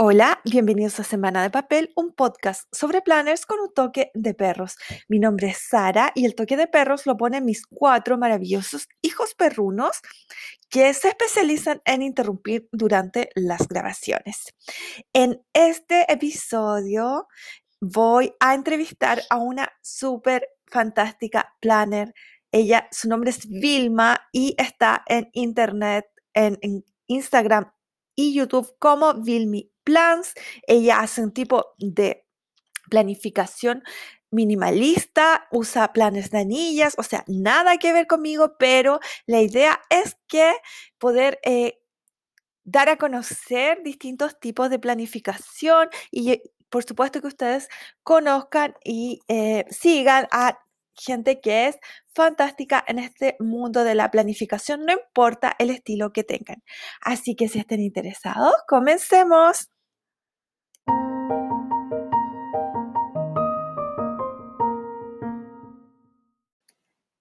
Hola, bienvenidos a Semana de Papel, un podcast sobre planners con un toque de perros. Mi nombre es Sara y el toque de perros lo ponen mis cuatro maravillosos hijos perrunos que se especializan en interrumpir durante las grabaciones. En este episodio voy a entrevistar a una súper fantástica planner. Ella, su nombre es Vilma y está en internet, en, en Instagram y YouTube como Vilmi Plans. Ella hace un tipo de planificación minimalista, usa planes de anillas, o sea, nada que ver conmigo, pero la idea es que poder eh, dar a conocer distintos tipos de planificación y por supuesto que ustedes conozcan y eh, sigan a gente que es fantástica en este mundo de la planificación, no importa el estilo que tengan. Así que si estén interesados, comencemos.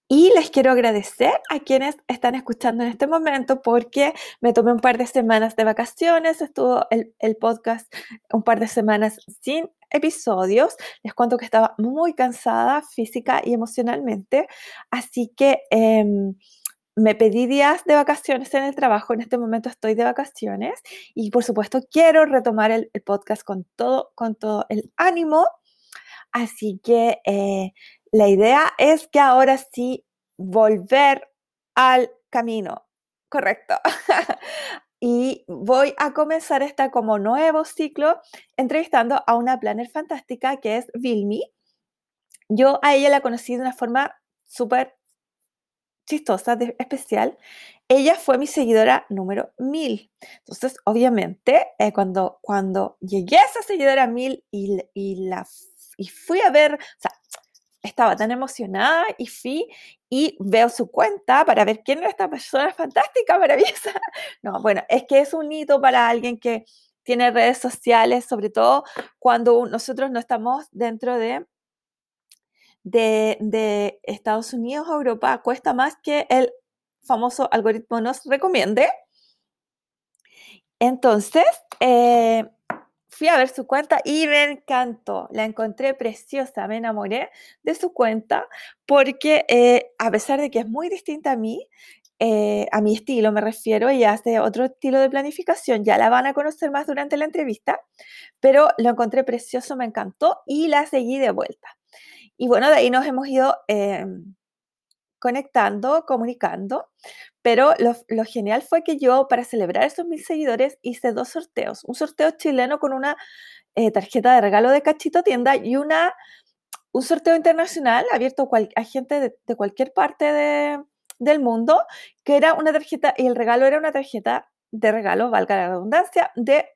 Y les quiero agradecer a quienes están escuchando en este momento porque me tomé un par de semanas de vacaciones, estuvo el, podcast un par de semanas sin episodios. Les cuento que estaba muy cansada física y emocionalmente, así que em, me pedí días de vacaciones en el trabajo. En este momento estoy de vacaciones y por supuesto quiero retomar el, podcast con todo, con todo el ánimo. Así que eh, la idea es que ahora sí volver al camino. Correcto. y voy a comenzar esta como nuevo ciclo entrevistando a una planner fantástica que es Vilmi. Yo a ella la conocí de una forma súper chistosa, especial. Ella fue mi seguidora número 1000. Entonces, obviamente, eh, cuando, cuando llegué a esa seguidora 1000 y, y, la, y fui a ver, estaba tan emocionada y fui y veo su cuenta para ver quién es esta persona fantástica, maravillosa. No, bueno, es que es un hito para alguien que tiene redes sociales, sobre todo cuando nosotros no estamos dentro de, de, Estados Unidos o Europa, cuesta más que el famoso algoritmo nos recomiende. Entonces, eh, fui a ver su cuenta y me encantó, la encontré preciosa, me enamoré de su cuenta porque eh, a pesar de que es muy distinta a mí, eh, a mi estilo me refiero, ella hace otro estilo de planificación, ya la van a conocer más durante la entrevista, pero lo encontré precioso, me encantó y la seguí de vuelta. Y bueno, de ahí nos hemos ido em, conectando, comunicando, pero lo, genial fue que yo, para celebrar esos mil seguidores, hice dos sorteos. Un sorteo chileno con una eh, tarjeta de regalo de Cachito Tienda y una, un sorteo internacional abierto a gente de, cualquier parte del mundo, que era una tarjeta, y el regalo era una tarjeta de regalo, valga la redundancia, de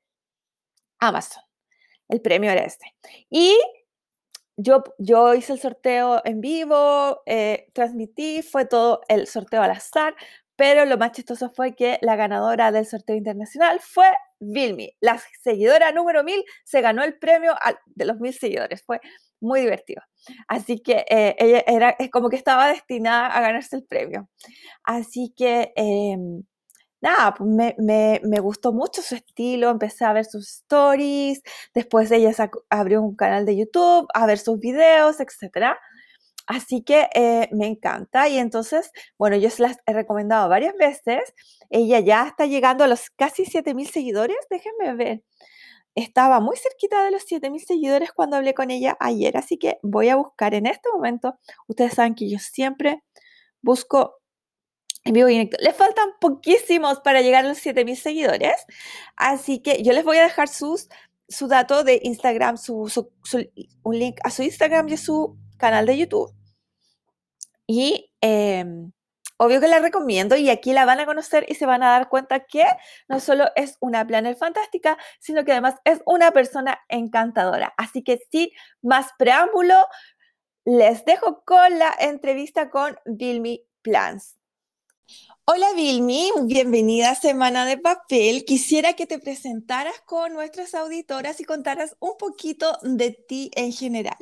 Amazon. El premio era este. Y yo, yo hice el sorteo en vivo, eh, transmití, fue todo el sorteo al azar, pero lo más chistoso fue que la ganadora del sorteo internacional fue Vilmi. La seguidora número 1000 se ganó el premio de los mil seguidores. Fue muy divertido. Así que eh, ella era es como que estaba destinada a ganarse el premio. Así que em, nada, pues me, me, me, gustó mucho su estilo, empecé a ver sus stories, después ella abrió un canal de YouTube, a ver sus videos, etc. Así que eh, me encanta y entonces, bueno, yo se las he recomendado varias veces, ella ya está llegando a los casi 7.000 seguidores, déjenme ver. Estaba muy cerquita de los 7.000 seguidores cuando hablé con ella ayer, así que voy a buscar en este momento. Ustedes saben que yo siempre busco en vivo y Le faltan poquísimos para llegar a los 7000 seguidores. Así que yo les voy a dejar sus, su dato de Instagram, su, un link a su Instagram y a su canal de YouTube. Y em, obvio que la recomiendo y aquí la van a conocer y se van a dar cuenta que no solo es una planner fantástica, sino que además es una persona encantadora. Así que sin más preámbulo, les dejo con la entrevista con Vilmi Plans. Hola Vilmi, bienvenida a Semana de Papel. Quisiera que te presentaras con nuestras auditoras y contaras un poquito de ti en general.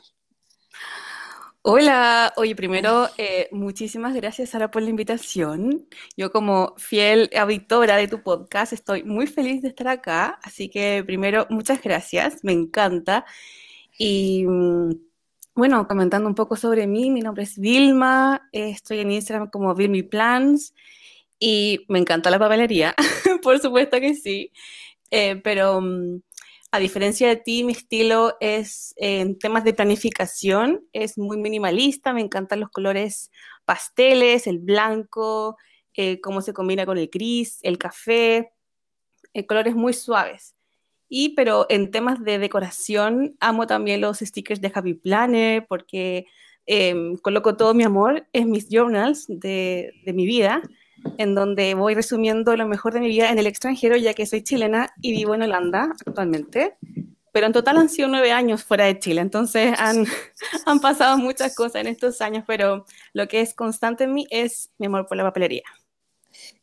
Hola, oye, primero, eh, muchísimas gracias Sara por la invitación. Yo como fiel auditora de tu podcast estoy muy feliz de estar acá, así que primero, muchas gracias, me encanta. Y mm, bueno, comentando un poco sobre mí, mi nombre es Vilma, estoy en Instagram como Vilmi Plans y me encanta la papelería, por supuesto que sí, eh, pero... Mm, a diferencia de ti, mi estilo es en temas de planificación, es muy minimalista, me encantan los colores pasteles, el blanco, eh, cómo se combina con el gris, el café, eh, colores muy suaves. Y pero en temas de decoración, amo también los stickers de Happy Planner porque em, coloco todo mi amor en mis journals de, de mi vida en donde voy resumiendo lo mejor de mi vida en el extranjero, ya que soy chilena y vivo en Holanda actualmente. Pero en total han sido nueve años fuera de Chile, entonces han, han pasado muchas cosas en estos años, pero lo que es constante en mí es mi amor por la papelería.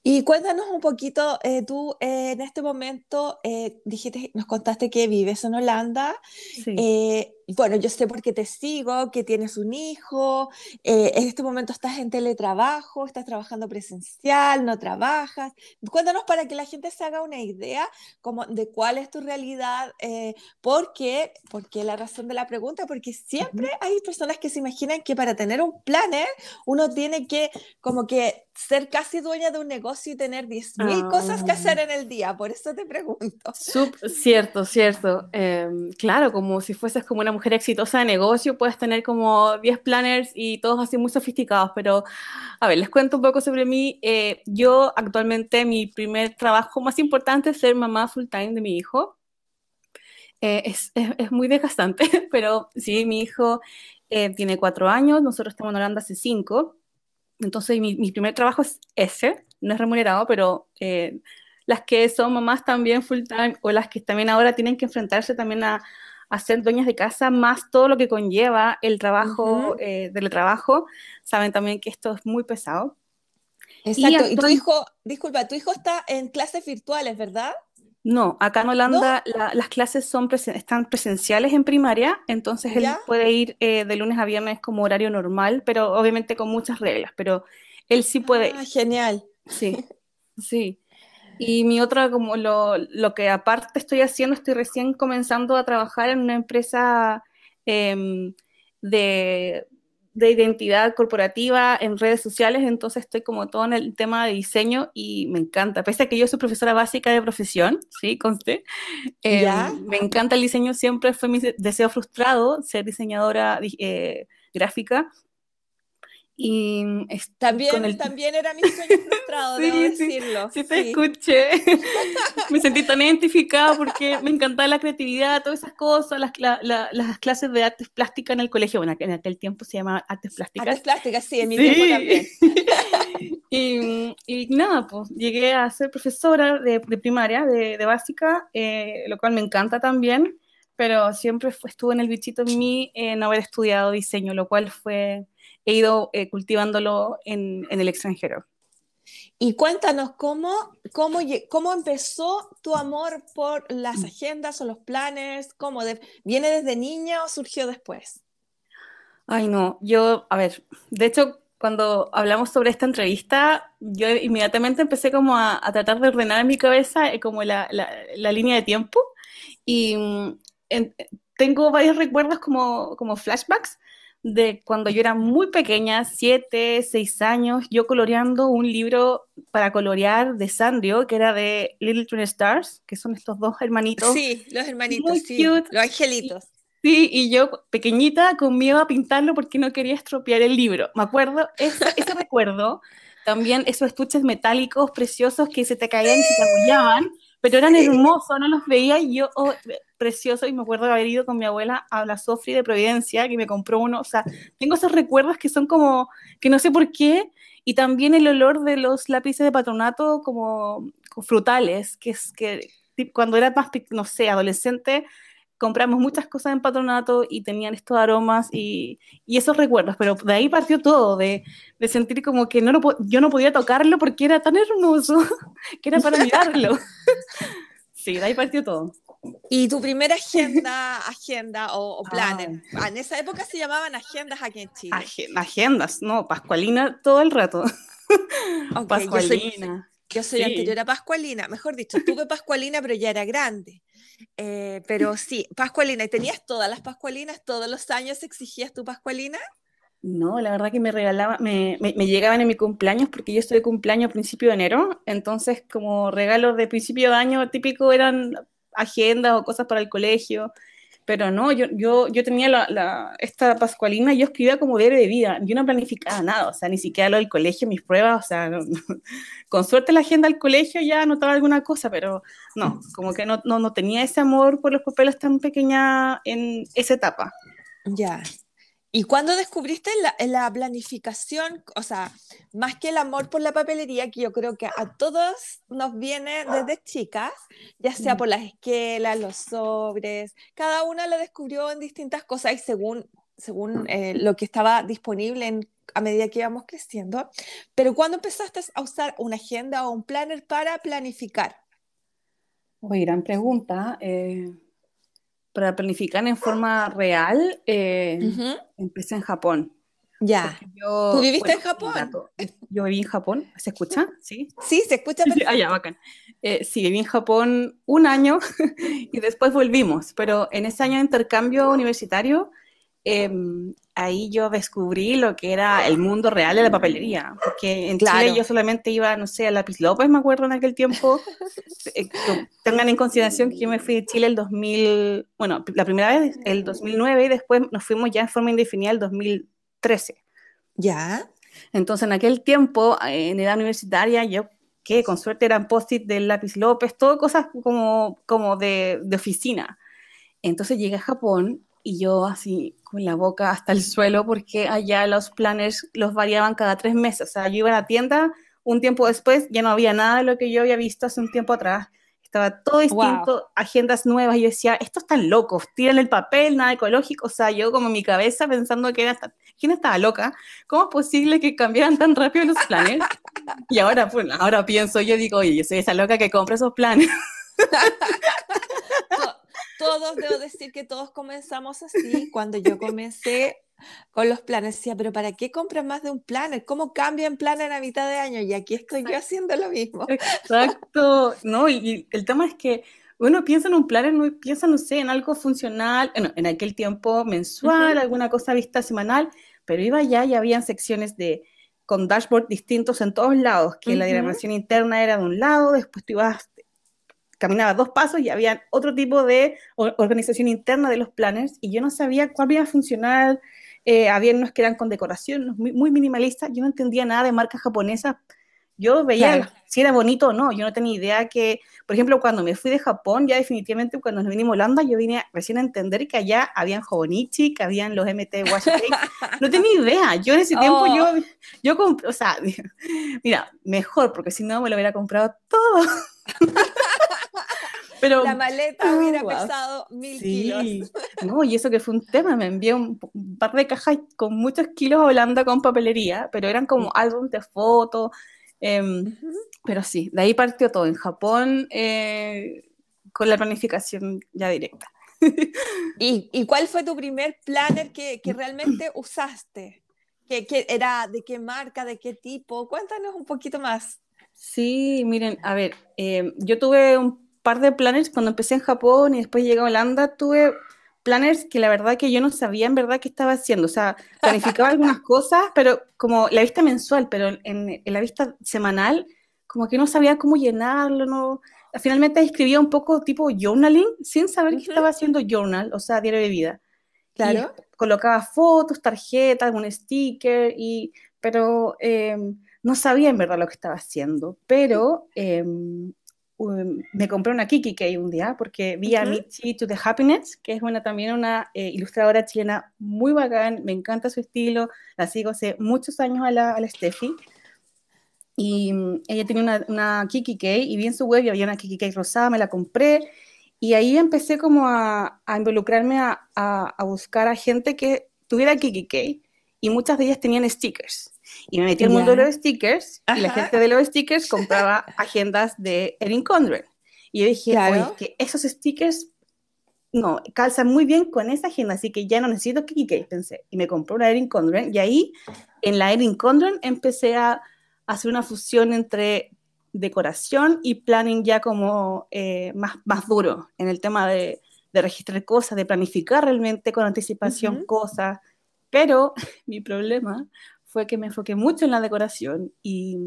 Y cuéntanos un poquito, eh, tú eh, en este momento eh, dijiste, nos contaste que vives en Holanda. Sí bueno, yo sé porque te sigo, que tienes un hijo, eh, en este momento estás en teletrabajo, estás trabajando presencial, no trabajas. Cuéntanos para que la gente se haga una idea como de cuál es tu realidad, eh, porque, porque la razón de la pregunta, porque siempre hay personas que se imaginan que para tener un planner uno tiene que como que ser casi dueña de un negocio y tener 10.000 cosas que hacer ah. en el día, por eso te pregunto. cierto, cierto. Em, claro, como si fueses como una mujer exitosa de negocio, puedes tener como 10 planners y todos así muy sofisticados, pero a ver, les cuento un poco sobre mí. Eh, yo actualmente mi primer trabajo más importante es ser mamá full time de mi hijo. Eh, es, es, es, muy desgastante, pero sí, mi hijo eh, tiene cuatro años, nosotros estamos en Holanda hace cinco, entonces mi, mi primer trabajo es ese, no es remunerado, pero las que son mamás también full time o las que también ahora tienen que enfrentarse también a, a ser dueñas de casa, más todo lo que conlleva el trabajo, uh trabajo, saben también que esto es muy pesado. Exacto, y, tu hijo, disculpa, tu hijo está en clases virtuales, ¿verdad? No, acá en Holanda las clases son están presenciales en primaria, entonces él puede ir eh, de lunes a viernes como horario normal, pero obviamente con muchas reglas, pero él sí puede. Ah, genial. Sí, sí. Y mi otra, como lo, lo, que aparte estoy haciendo, estoy recién comenzando a trabajar en una empresa em, de, de, identidad corporativa en redes sociales, entonces estoy como todo en el tema de diseño y me encanta. Pese a que yo soy profesora básica de profesión, ¿sí? Conste. Em, me encanta el diseño, siempre fue mi deseo frustrado ser diseñadora eh, gráfica y también, también era mi sueño frustrado, sí, debo decirlo. Sí, te escuché. me sentí tan identificada porque me encantaba la creatividad, todas esas cosas, las, las clases de artes plásticas en el colegio. Bueno, en aquel tiempo se llamaba artes plásticas. Artes plásticas, sí, en mi tiempo también. y, y, nada, pues llegué a ser profesora de, de primaria, de, de básica, eh, lo cual me encanta también, pero siempre fue, estuvo en el bichito en mí eh, no haber estudiado diseño, lo cual fue he ido eh, cultivándolo en, el extranjero. Y cuéntanos cómo, cómo, cómo empezó tu amor por las agendas o los planes, cómo viene desde niña o surgió después. Ay, no, yo, a ver, de hecho, cuando hablamos sobre esta entrevista, yo inmediatamente empecé como a, tratar de ordenar en mi cabeza eh, como la, la, línea de tiempo y mm, tengo varios recuerdos como, como flashbacks de cuando yo era muy pequeña, siete, seis años, yo coloreando un libro para colorear de Sandrio, que era de Little Twin Stars, que son estos dos hermanitos. Sí, los hermanitos, sí, los angelitos. Sí, y yo pequeñita con miedo a pintarlo porque no quería estropear el libro. Me acuerdo, ese, ese recuerdo, también esos estuches metálicos preciosos que se te caían y se te agullaban, pero eran hermosos, no los veía y yo, oh, precioso y me acuerdo de haber ido con mi abuela a la Sofri de Providencia, que me compró uno, o sea, tengo esos recuerdos que son como, que no sé por qué, y también el olor de los lápices de patronato como, frutales, que es que cuando era más, no sé, adolescente, compramos muchas cosas en patronato y tenían estos aromas y, y esos recuerdos, pero de ahí partió todo, de, de sentir como que no lo, yo no podía tocarlo porque era tan hermoso que era para mirarlo. sí, de ahí partió todo. ¿Y tu primera agenda, agenda o, planner? Ah, en esa época se llamaban agendas aquí en Chile. agendas, no, Pascualina todo el rato. Pascualina. Yo soy, anterior a Pascualina, mejor dicho, tuve Pascualina, pero ya era grande. Eh, pero sí, Pascualina, ¿y tenías todas las Pascualinas? ¿Todos los años exigías tu Pascualina? No, la verdad que me regalaban, me, me, llegaban en mi cumpleaños porque yo estoy de cumpleaños a principio de enero, entonces como regalos de principio de año típico eran agendas o cosas para el colegio, pero no, yo, yo, yo tenía la, esta pascualina, yo escribía como diario de vida, yo no planificaba nada, o sea, ni siquiera lo del colegio, mis pruebas, o sea, con suerte la agenda del colegio ya anotaba alguna cosa, pero no, como que no, no, no tenía ese amor por los papeles tan pequeña en esa etapa. Ya. ¿Y cuándo descubriste la, la, planificación? O sea, más que el amor por la papelería, que yo creo que a todos nos viene desde chicas, ya sea mm. por las esquelas, los sobres, cada una lo descubrió en distintas cosas y según, según eh, lo que estaba disponible en, a medida que íbamos creciendo. Pero ¿cuándo empezaste a usar una agenda o un planner para planificar? Uy, gran pregunta. Eh para planificar en forma real, eh, empecé en Japón. Ya. ¿Tú viviste en Japón? yo viví en Japón. ¿Se escucha? Sí. Sí, se escucha perfecto. Ah, ya, bacán. Eh, sí, viví en Japón un año y después volvimos, pero en ese año de intercambio universitario Em, ahí yo descubrí lo que era el mundo real de la papelería, porque en Chile yo solamente iba, no sé, a Lápiz López, me acuerdo en aquel tiempo. Eh, tengan en consideración que yo me fui de Chile el 2000, bueno, la primera vez el 2009 y después nos fuimos ya en forma indefinida el 2013. Ya. Entonces en aquel tiempo, en edad universitaria, yo que con suerte eran post-it del Lápiz López, todo cosas como, como de, de oficina. Entonces llegué a Japón y yo así con la boca hasta el suelo porque allá los planes los variaban cada tres meses. O sea, yo iba a la tienda, un tiempo después ya no había nada de lo que yo había visto hace un tiempo atrás. Estaba todo distinto, agendas nuevas. Y yo decía, estos están locos, tiran el papel, nada ecológico. O sea, yo como mi cabeza pensando que era, ¿quién estaba loca? ¿Cómo es posible que cambiaran tan rápido los planes? y ahora, pues, ahora pienso, yo digo, oye, yo soy esa loca que compra esos planes. todos, debo decir que todos comenzamos así. Cuando yo comencé con los planes, decía, pero ¿para qué compras más de un planner? ¿Cómo cambia en planner a mitad de año? Y aquí estoy yo haciendo lo mismo. Exacto. No, y, el tema es que uno piensa en un planner, no, piensa, no sé, en algo funcional, bueno, en aquel tiempo mensual, alguna cosa vista semanal, pero iba allá y habían secciones de con dashboard distintos en todos lados, que la diagramación interna era de un lado, después tú ibas caminaba dos pasos y había otro tipo de organización interna de los planners y yo no sabía cuál iba a funcionar. Eh, había unos que eran con decoración, muy, muy minimalistas. Yo no entendía nada de marcas japonesas. Yo veía si era bonito o no. Yo no tenía idea que, por ejemplo, cuando me fui de Japón, ya definitivamente cuando nos vinimos a Holanda, yo vine recién a entender que allá habían Hobonichi, que habían los MT Wash No tenía idea. Yo en ese tiempo, yo, oh. yo compré, o sea, mira, mejor, porque si no me lo hubiera comprado todo. Pero, la maleta hubiera pesado mil kilos. No, y eso que fue un tema, me envié un, par de cajas con muchos kilos a Holanda con papelería, pero eran como álbum de fotos. Em, pero sí, de ahí partió todo. En Japón, eh, con la planificación ya directa. ¿Y, ¿Y, cuál fue tu primer planner que, que realmente usaste? ¿Qué, ¿Qué, era de qué marca, de qué tipo? Cuéntanos un poquito más. Sí, miren, a ver, em, yo tuve un par de planners cuando empecé en Japón y después llegué a Holanda, tuve planners que la verdad que yo no sabía en verdad qué estaba haciendo. O sea, planificaba algunas cosas, pero como la vista mensual, pero en, la vista semanal, como que no sabía cómo llenarlo, no. Finalmente escribía un poco tipo journaling, sin saber que estaba haciendo journal, o sea, diario de vida. Claro. colocaba fotos, tarjetas, algún sticker, y, pero em, no sabía en verdad lo que estaba haciendo. Pero em, me compré una Kiki Kay un día porque vi a Michi to the Happiness, que es una, también una eh, ilustradora chilena muy bacán, me encanta su estilo, la sigo hace muchos años a la, a la Steffi. Y mm, ella tiene una, una Kiki Kay y vi en su web y había una Kiki Kay rosada, me la compré y ahí empecé como a, a involucrarme a, a, a, buscar a gente que tuviera Kiki Kay y muchas de ellas tenían stickers. Y me metí al mundo de los stickers y la gente de los stickers compraba agendas de Erin Condren. Y yo dije, oye, que esos stickers no, calzan muy bien con esa agenda, así que ya no necesito Kiki pensé. Y me compré una Erin Condren y ahí en la Erin Condren empecé a hacer una fusión entre decoración y planning ya como eh, más, más duro en el tema de, de, registrar cosas, de planificar realmente con anticipación cosas. Pero mi problema fue que me enfoqué mucho en la decoración y,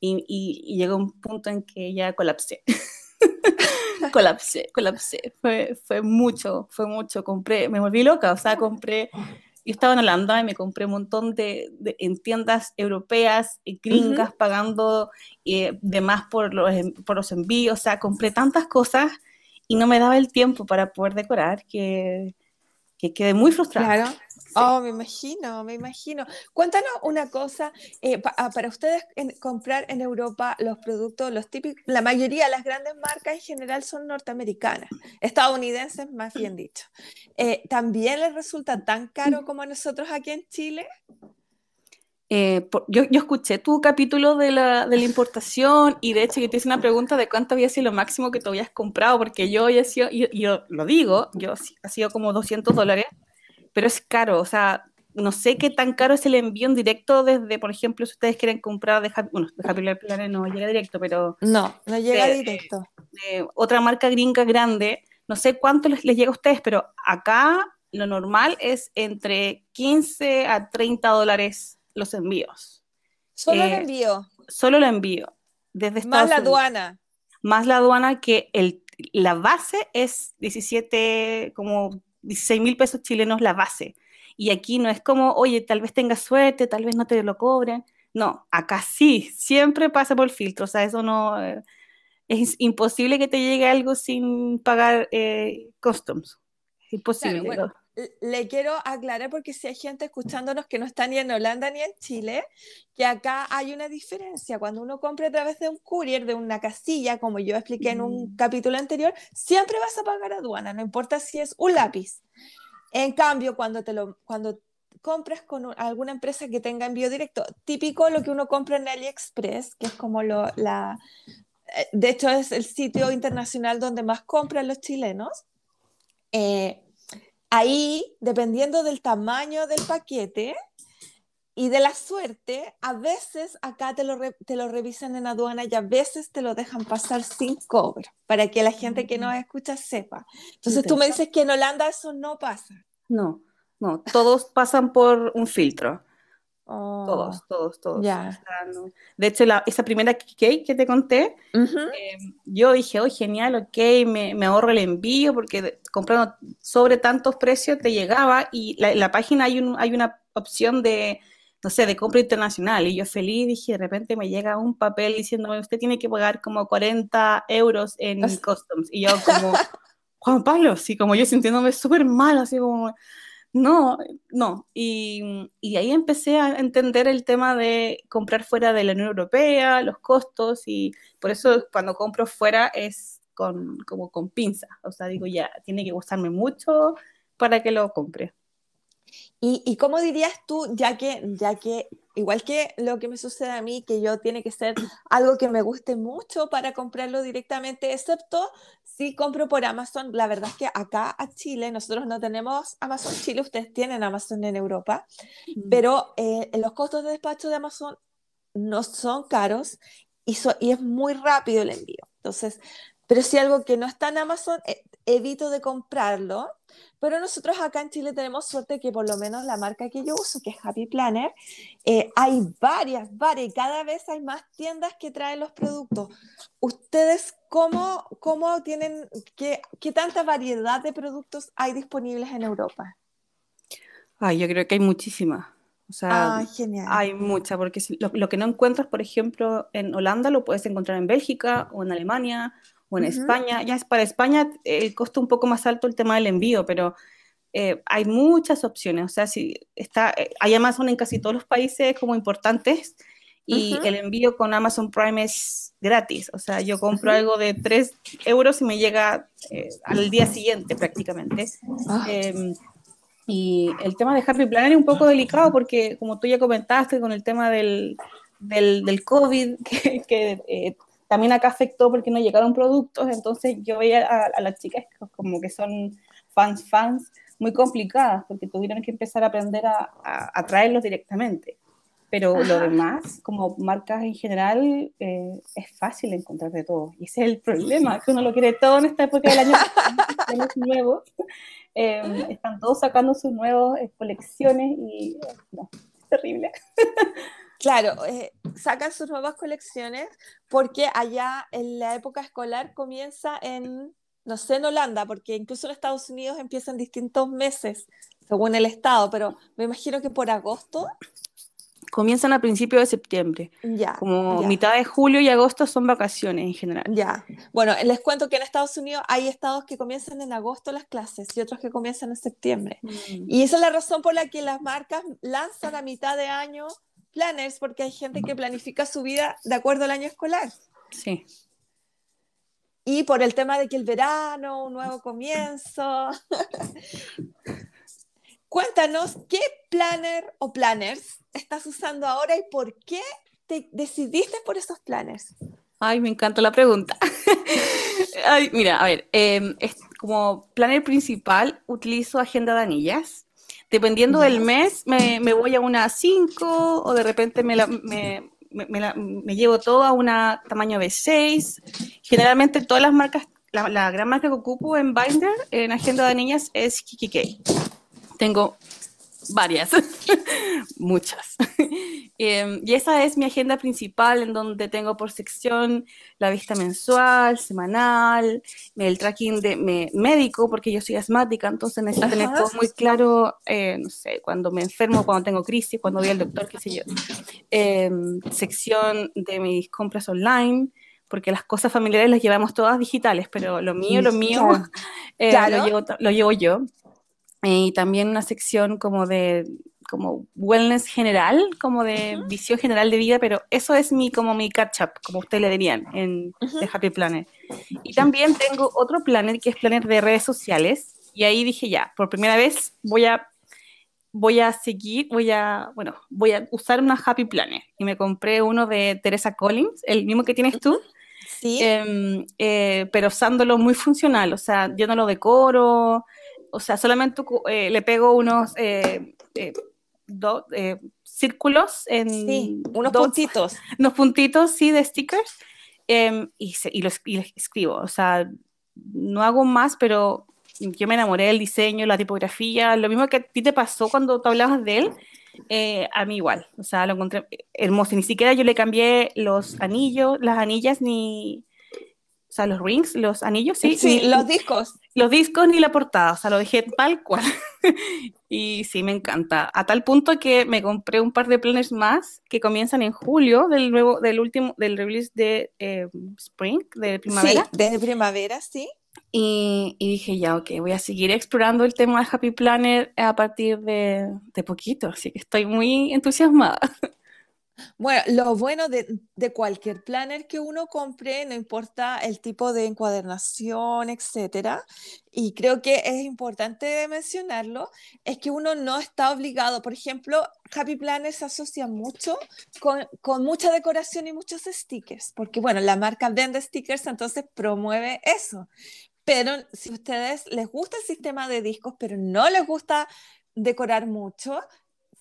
y, y llegó un punto en que ya colapsé. colapsé, colapsé. Fue, fue mucho, fue mucho. Compré, me volví loca, o sea, compré. Yo estaba en Holanda y me compré un montón de, en tiendas europeas, y gringas, pagando eh, de más por los, por los envíos. O sea, compré tantas cosas y no me daba el tiempo para poder decorar que, que quedé muy frustrada. Claro. Oh, me imagino, me imagino. Cuéntanos una cosa, eh, ah, para ustedes comprar en Europa los productos, los típicos, la mayoría de las grandes marcas en general son norteamericanas, estadounidenses más bien dicho. Eh, ¿También les resulta tan caro como a nosotros aquí en Chile? Eh, yo, yo, escuché tu capítulo de la, de la, importación y de hecho que te hice una pregunta de cuánto había sido lo máximo que te habías comprado, porque yo había sido, yo, yo lo digo, yo ha sido como 200 dólares pero es caro, o sea, no sé qué tan caro es el envío en directo desde, por ejemplo, si ustedes quieren comprar de Happy, bueno, de Happy Planet no llega directo, pero... No, no llega directo. otra marca gringa grande, no sé cuánto les, llega a ustedes, pero acá lo normal es entre 15 a 30 dólares los envíos. Solo el eh, envío. Solo el envío. Desde Estados Más la aduana. Más la aduana que el, la base es 17, como 16 mil pesos chilenos la base. Y aquí no es como, oye, tal vez tengas suerte, tal vez no te lo cobren. No, acá sí, siempre pasa por filtro. O sea, eso no. Eh, es imposible que te llegue algo sin pagar eh, customs. Es imposible le quiero aclarar porque si hay gente escuchándonos que no está ni en Holanda ni en Chile, que acá hay una diferencia. Cuando uno compra a través de un courier, de una casilla, como yo expliqué en un mm. capítulo anterior, siempre vas a pagar aduana, no importa si es un lápiz. En cambio, cuando te lo cuando compras con alguna empresa que tenga envío directo, típico lo que uno compra en AliExpress, que es como lo, la eh, de hecho es el sitio internacional donde más compran los chilenos. Eh, Ahí, dependiendo del tamaño del paquete y de la suerte, a veces acá te lo, te lo revisan en aduana y a veces te lo dejan pasar sin cobro, para que la gente que nos mm. escucha sepa. Entonces tú me dices que en Holanda eso no pasa. No, no, todos pasan por un filtro. Todos, oh, todos, todos. De hecho, la, esa primera cake que te conté, eh, yo dije, oh, genial, ok, me, me, ahorro el envío porque comprando sobre tantos precios te llegaba y la, en la página hay, un, hay una opción de, no sé, de compra internacional. Y yo feliz dije, de repente me llega un papel diciéndome, usted tiene que pagar como 40 euros en customs. Y yo como, Juan Pablo, sí, como yo sintiéndome súper mal, así como no, no. Y, ahí empecé a entender el tema de comprar fuera de la Unión Europea, los costos, y por eso cuando compro fuera es con, como con pinza. O sea, digo, ya, tiene que gustarme mucho para que lo compre. ¿Y, y cómo dirías tú, ya que, ya que igual que lo que me sucede a mí, que yo tiene que ser algo que me guste mucho para comprarlo directamente, excepto si compro por Amazon. La verdad es que acá a Chile, nosotros no tenemos Amazon Chile, ustedes tienen Amazon en Europa, pero eh, los costos de despacho de Amazon no son caros y, y es muy rápido el envío. Entonces, pero si algo que no está en Amazon, eh, evito de comprarlo pero nosotros acá en Chile tenemos suerte que por lo menos la marca que yo uso, que es Happy Planner, eh, hay varias, varias, y cada vez hay más tiendas que traen los productos. ¿Ustedes cómo, cómo tienen, qué, qué tanta variedad de productos hay disponibles en Europa? Ay, yo creo que hay muchísimas. O sea, ah, genial. hay mucha, porque lo, lo, que no encuentras, por ejemplo, en Holanda, lo puedes encontrar en Bélgica o en Alemania o en España. Ya es para España el costo un poco más alto el tema del envío, pero eh, hay muchas opciones. O sea, si está, eh, hay Amazon en casi todos los países como importantes y el envío con Amazon Prime es gratis. O sea, yo compro algo de 3 euros y me llega eh, al día siguiente prácticamente. Ah. Em, y el tema de Happy Planner es un poco delicado porque, como tú ya comentaste, con el tema del, del, del COVID, que, que también acá afectó porque no llegaron productos, entonces yo veía a, las chicas como que son fans, fans, muy complicadas, porque tuvieron que empezar a aprender a, a, traerlos directamente. Pero lo demás, como marcas en general, eh, es fácil encontrar de todo. Y ese es el problema, que uno lo quiere todo en esta época del año, los nuevos. Eh, están todos sacando sus nuevas eh, colecciones y no, es terrible. Claro, eh, sacan sus nuevas colecciones porque allá en la época escolar comienza en, no sé, en Holanda, porque incluso en Estados Unidos empiezan distintos meses, según el estado, pero me imagino que por agosto. Comienzan a principios de septiembre. Ya. Como mitad de julio y agosto son vacaciones en general. Ya. Bueno, les cuento que en Estados Unidos hay estados que comienzan en agosto las clases y otros que comienzan en septiembre. Mm. Y esa es la razón por la que las marcas lanzan a mitad de año planners porque hay gente que planifica su vida de acuerdo al año escolar. Sí. Y por el tema de que el verano, un nuevo comienzo. Cuéntanos qué planner o planners estás usando ahora y por qué te decidiste por esos planners. Ay, me encanta la pregunta. Ay, mira, a ver, em, como planner principal utilizo Agenda de Anillas Dependiendo del mes, me, voy a una 5 o de repente me, me, llevo todo a una tamaño B6. Generalmente todas las marcas, la, gran marca que ocupo en Binder, en agenda de niñas, es Kikikei. Tengo varias, muchas. Em, y esa es mi agenda principal en donde tengo por sección la vista mensual, semanal, el tracking de médico, porque yo soy asmática, entonces necesito tener todo muy claro, eh, no sé, cuando me enfermo, cuando tengo crisis, cuando voy al doctor, qué sé yo. Em, sección de mis compras online, porque las cosas familiares las llevamos todas digitales, pero lo mío, lo mío, eh, lo, llevo, lo llevo yo y también una sección como de como wellness general, como de visión general de vida, pero eso es mi como mi catch up, como ustedes le dirían en The Happy Planner. Y también tengo otro planner que es planner de redes sociales y ahí dije ya, por primera vez voy a voy a seguir, voy a, bueno, voy a usar una Happy Planner y me compré uno de Teresa Collins, el mismo que tienes tú. Sí. Em, eh, pero usándolo muy funcional, o sea, yo no lo decoro, o sea, solamente eh, le pego unos eh, eh, dos círculos en... Sí, unos puntitos. Unos puntitos, sí, de stickers. Em, y, y, los, y les escribo, o sea, no hago más, pero yo me enamoré del diseño, la tipografía, lo mismo que a ti te pasó cuando tú hablabas de él, a mí igual, o sea, lo encontré hermoso, ni siquiera yo le cambié los anillos, las anillas, ni, o sea, los rings, los anillos, sí. Sí, los discos. Los discos ni la portada, o sea, lo dejé tal cual. y sí, me encanta. A tal punto que me compré un par de planners más que comienzan en julio del nuevo, del último, del release de eh, Spring, de primavera. Sí, de primavera, sí. Y, dije, ya, ok, voy a seguir explorando el tema de Happy Planner a partir de, de poquito, así que estoy muy entusiasmada. Bueno, lo bueno de, cualquier planner que uno compre, no importa el tipo de encuadernación, etcétera, y creo que es importante mencionarlo, es que uno no está obligado. Por ejemplo, Happy Planner se asocia mucho con, con mucha decoración y muchos stickers, porque bueno, la marca vende stickers, entonces promueve eso. Pero si a ustedes les gusta el sistema de discos, pero no les gusta decorar mucho,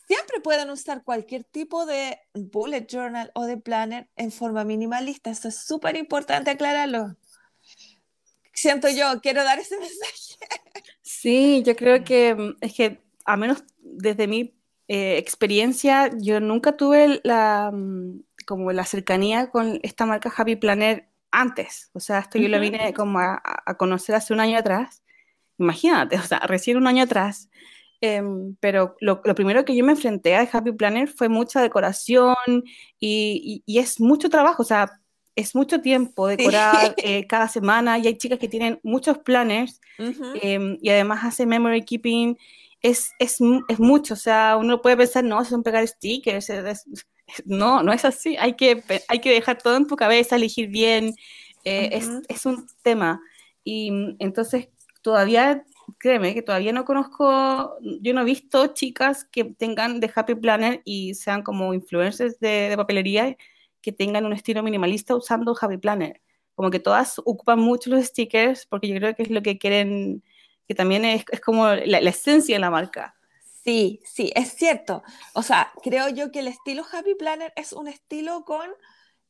siempre pueden usar cualquier tipo de bullet journal o de planner en forma minimalista. Eso es súper importante aclararlo. Siento yo, quiero dar ese mensaje. Sí, yo creo que es que, a menos desde mi eh, experiencia, yo nunca tuve la, mm, como la cercanía con esta marca Happy Planner antes. O sea, esto yo lo vine como a, a conocer hace un año atrás. Imagínate, o sea, recién un año atrás. Em, pero lo, primero que yo me enfrenté a Happy Planner fue mucha decoración y, y, es mucho trabajo, o sea, es mucho tiempo decorar eh, cada semana y hay chicas que tienen muchos planners em, y además hace memory keeping. Es, es, es, mucho, o sea, uno puede pensar, no, son pegar stickers, no, no es así, hay que, hay que dejar todo en tu cabeza, elegir bien, eh, es, es un tema. Y mm, entonces todavía créeme que todavía no conozco, yo no he visto chicas que tengan de Happy Planner y sean como influencers de, papelería que tengan un estilo minimalista usando Happy Planner. Como que todas ocupan mucho los stickers porque yo creo que es lo que quieren, que también es, es como la, la esencia de la marca. Sí, sí, es cierto. O sea, creo yo que el estilo Happy Planner es un estilo con,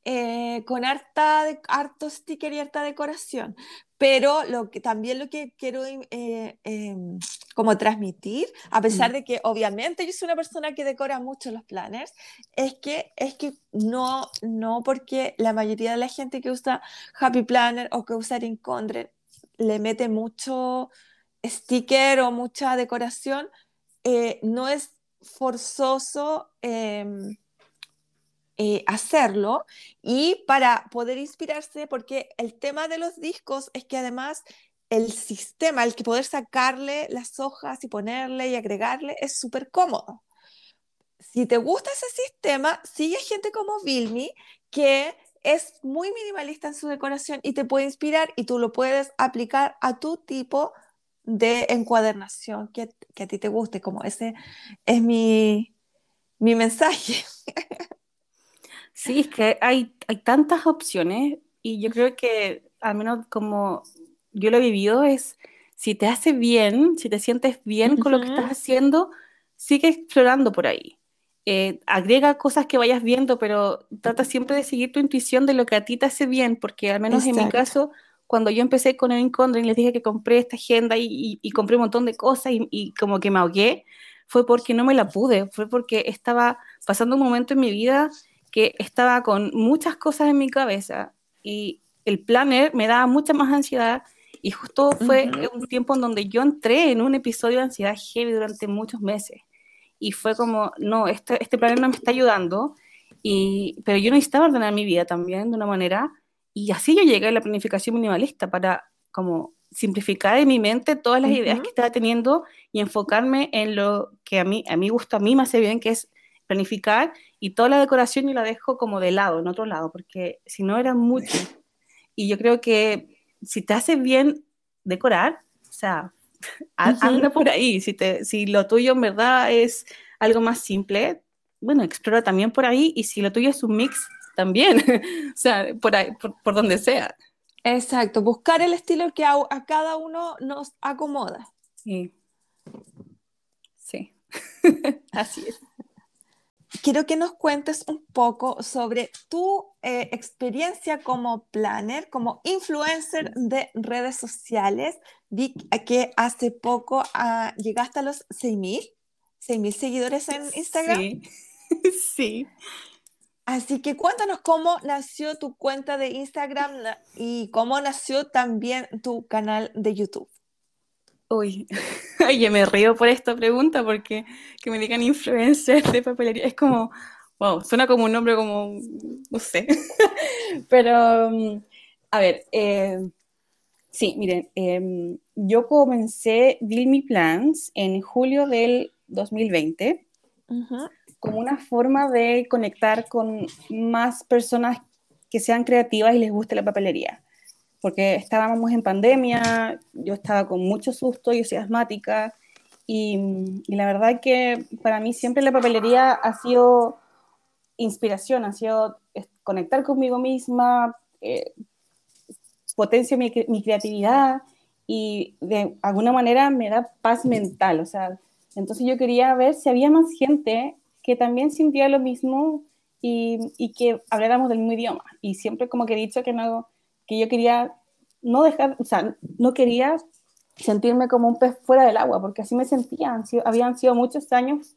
eh, con harta de, harto sticker y harta decoración. Pero lo que, también lo que quiero eh, em, como transmitir, a pesar Mm. de que obviamente yo soy una persona que decora mucho los planners, es que, es que no, no porque la mayoría de la gente que usa Happy Planner o que usa Rincondre le mete mucho sticker o mucha decoración, eh, no es forzoso em, eh, hacerlo y para poder inspirarse, porque el tema de los discos es que además el sistema, el que poder sacarle las hojas y ponerle y agregarle es súper cómodo. Si te gusta ese sistema, sigue gente como Vilmi que es muy minimalista en su decoración y te puede inspirar y tú lo puedes aplicar a tu tipo de encuadernación que, que a ti te guste, como ese es mi, mi mensaje. Sí, es que hay, hay tantas opciones y yo creo que, al menos como yo lo he vivido, es si te hace bien, si te sientes bien con lo que estás haciendo, sigue explorando por ahí. Eh, agrega cosas que vayas viendo, pero trata siempre de seguir tu intuición de lo que a ti te hace bien, porque al menos en mi caso, cuando yo empecé con el y les dije que compré esta agenda y, y- y compré un montón de cosas y, y como que me ahogué, fue porque no me la pude, fue porque estaba pasando un momento en mi vida que estaba con muchas cosas en mi cabeza y el planner me daba mucha más ansiedad y justo fue un tiempo en donde yo entré en un episodio de ansiedad heavy durante muchos meses y fue como, no, este, este planner no me está ayudando, y, pero yo necesitaba ordenar mi vida también de una manera y así yo llegué a la planificación minimalista para como simplificar en mi mente todas las ideas Ujú. que estaba teniendo y enfocarme en lo que a mí, a mí gusta, a mí me hace bien, que es planificar y toda la decoración yo la dejo como de lado, en otro lado, porque si no era mucho. Y yo creo que si te hace bien decorar, o sea, anda por ahí. Si, te, si lo tuyo en verdad es algo más simple, bueno, explora también por ahí. Y si lo tuyo es un mix, también. o sea, por, ahí, por, por donde sea. Exacto, buscar el estilo que a, a cada uno nos acomoda. Sí. Sí. Así es. Quiero que nos cuentes un poco sobre tu eh, experiencia como planner, como influencer de redes sociales. Vi que hace poco ah, llegaste a los 6.000, 6.000 seguidores en Instagram. Sí. sí. Así que cuéntanos cómo nació tu cuenta de Instagram y cómo nació también tu canal de YouTube. Uy, yo me río por esta pregunta porque que me digan influencer de papelería es como, wow, suena como un nombre como, no sé. Pero, um, a ver, eh, sí, miren, eh, yo comencé Build Me Plans en julio del 2020 Ujú, como una forma de conectar con más personas que sean creativas y les guste la papelería. Porque estábamos en pandemia, yo estaba con mucho susto, yo soy asmática, y, y la verdad que para mí siempre la papelería ha sido inspiración, ha sido conectar conmigo misma, eh, mi, mi creatividad y de alguna manera me da paz mental. O sea, entonces yo quería ver si había más gente que también sentía lo mismo y, y que habláramos del mismo idioma. Y siempre como que he dicho que, no, que yo quería no dejar, o sea, no quería sentirme como un pez fuera del agua, porque así me sentía. Han sido- habían sido muchos años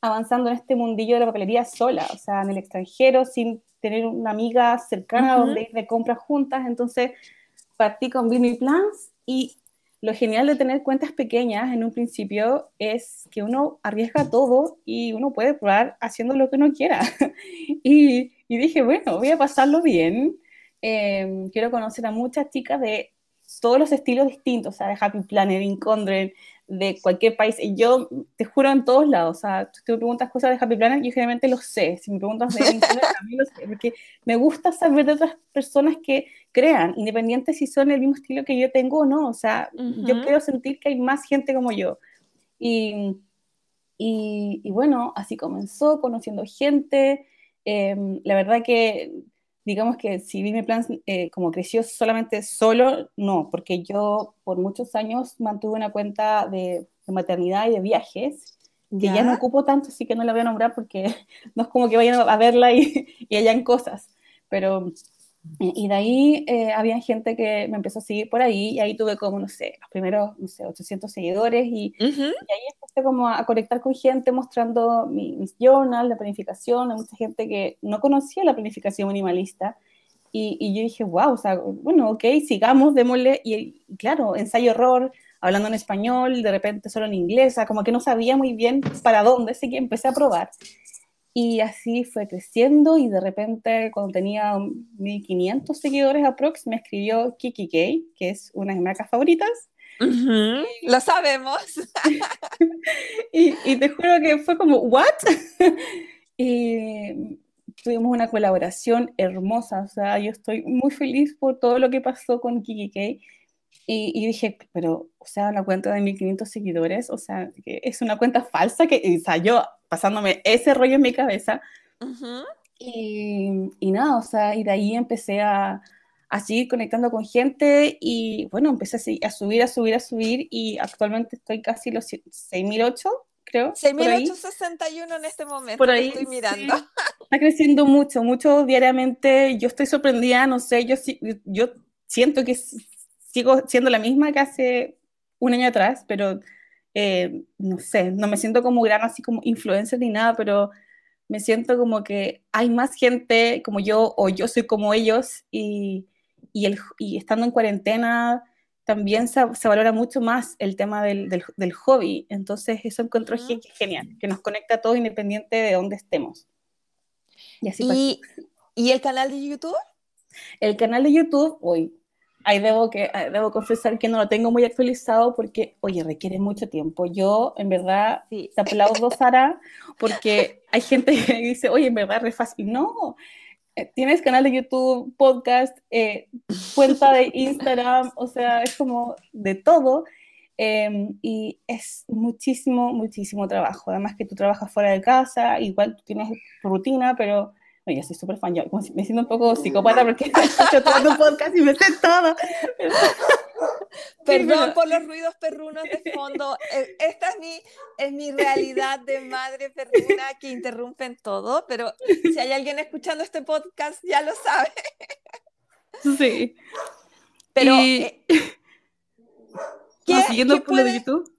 avanzando en este mundillo de la papelería sola, o sea, en el extranjero, sin tener una amiga cercana donde ir de compras juntas. Entonces, partí con Me Plans y lo genial de tener cuentas pequeñas en un principio es que uno arriesga todo y uno puede probar haciendo lo que uno quiera. y, y dije, bueno, voy a pasarlo bien. Eh, quiero conocer a muchas chicas de todos los estilos distintos, o sea, de Happy Planner, Incondren, de cualquier país. Y yo te juro en todos lados, o sea, tú me preguntas cosas de Happy Planner, yo generalmente lo sé. Si me preguntas de Incondren, también lo sé, porque me gusta saber de otras personas que crean, independiente si son el mismo estilo que yo tengo o no. O sea, yo Ujú. quiero sentir que hay más gente como yo. Y, y, y bueno, así comenzó, conociendo gente. Em, la verdad que, digamos que si vi mi plan eh, como creció solamente solo, no, porque yo por muchos años mantuve una cuenta de, maternidad y de viajes, que ¿Ya? no ocupo tanto, así que no la voy a nombrar porque no es como que vayan a verla y, y hayan cosas, pero y de ahí eh, había gente que me empezó a seguir por ahí y ahí tuve como, no sé, los primeros, no sé, 800 seguidores y, y ahí empecé como a, conectar con gente mostrando mi, mis journals de planificación, hay mucha gente que no conocía la planificación minimalista y, y, yo dije, wow, o sea, bueno, ok, sigamos, démosle y, claro, ensayo-error, hablando en español, de repente solo en inglés, o sea, como que no sabía muy bien para dónde, así que empecé a probar. Y así fue creciendo y de repente cuando tenía 1500 seguidores aprox me escribió Kiki Kay, que es una de mis marcas favoritas. Lo sabemos. y, y, te juro que fue como, ¿what? y tuvimos una colaboración hermosa, o sea, yo estoy muy feliz por todo lo que pasó con Kiki Kay. Y, y, dije, pero, o sea, una cuenta de 1500 seguidores, o sea, que es una cuenta falsa que, o sea, yo pasándome ese rollo en mi cabeza. y, y, nada, o sea, y de ahí empecé a, a, seguir conectando con gente y bueno, empecé a, a, subir, a subir, a subir y actualmente estoy casi los 6.008, creo. 6.861 en este momento, por ahí, estoy mirando. Sí. Está creciendo mucho, mucho diariamente. Yo estoy sorprendida, no sé, yo, yo siento que sigo siendo la misma que hace un año atrás, pero eh, no sé, no me siento como gran así como influencer ni nada, pero me siento como que hay más gente como yo o yo soy como ellos y, y, el, y estando en cuarentena también se, se, valora mucho más el tema del, del, del hobby. Entonces eso encuentro uh -huh. genial, que nos conecta a todos independiente de dónde estemos. Y, así ¿Y, ¿Y el canal de YouTube? El canal de YouTube, hoy ahí debo, que, debo confesar que no lo tengo muy actualizado porque, oye, requiere mucho tiempo. Yo, en verdad, sí. te aplaudo, Sara, porque hay gente que dice, oye, en verdad, re fácil. No, eh, tienes canal de YouTube, podcast, eh, cuenta de Instagram, o sea, es como de todo. Eh, y es muchísimo, muchísimo trabajo. Además que tú trabajas fuera de casa, igual tú tienes tu rutina, pero yo soy súper fan, yo como si me siento un poco psicópata porque hecho todo tu podcast y me sé todo. Perdón por los ruidos perrunos de fondo. Eh, esta es mi, es mi realidad de madre perruna que interrumpen todo, pero si hay alguien escuchando este podcast ya lo sabe. Sí. Pero... Y... Eh, ¿qué, siguiendo ¿qué puede... de YouTube?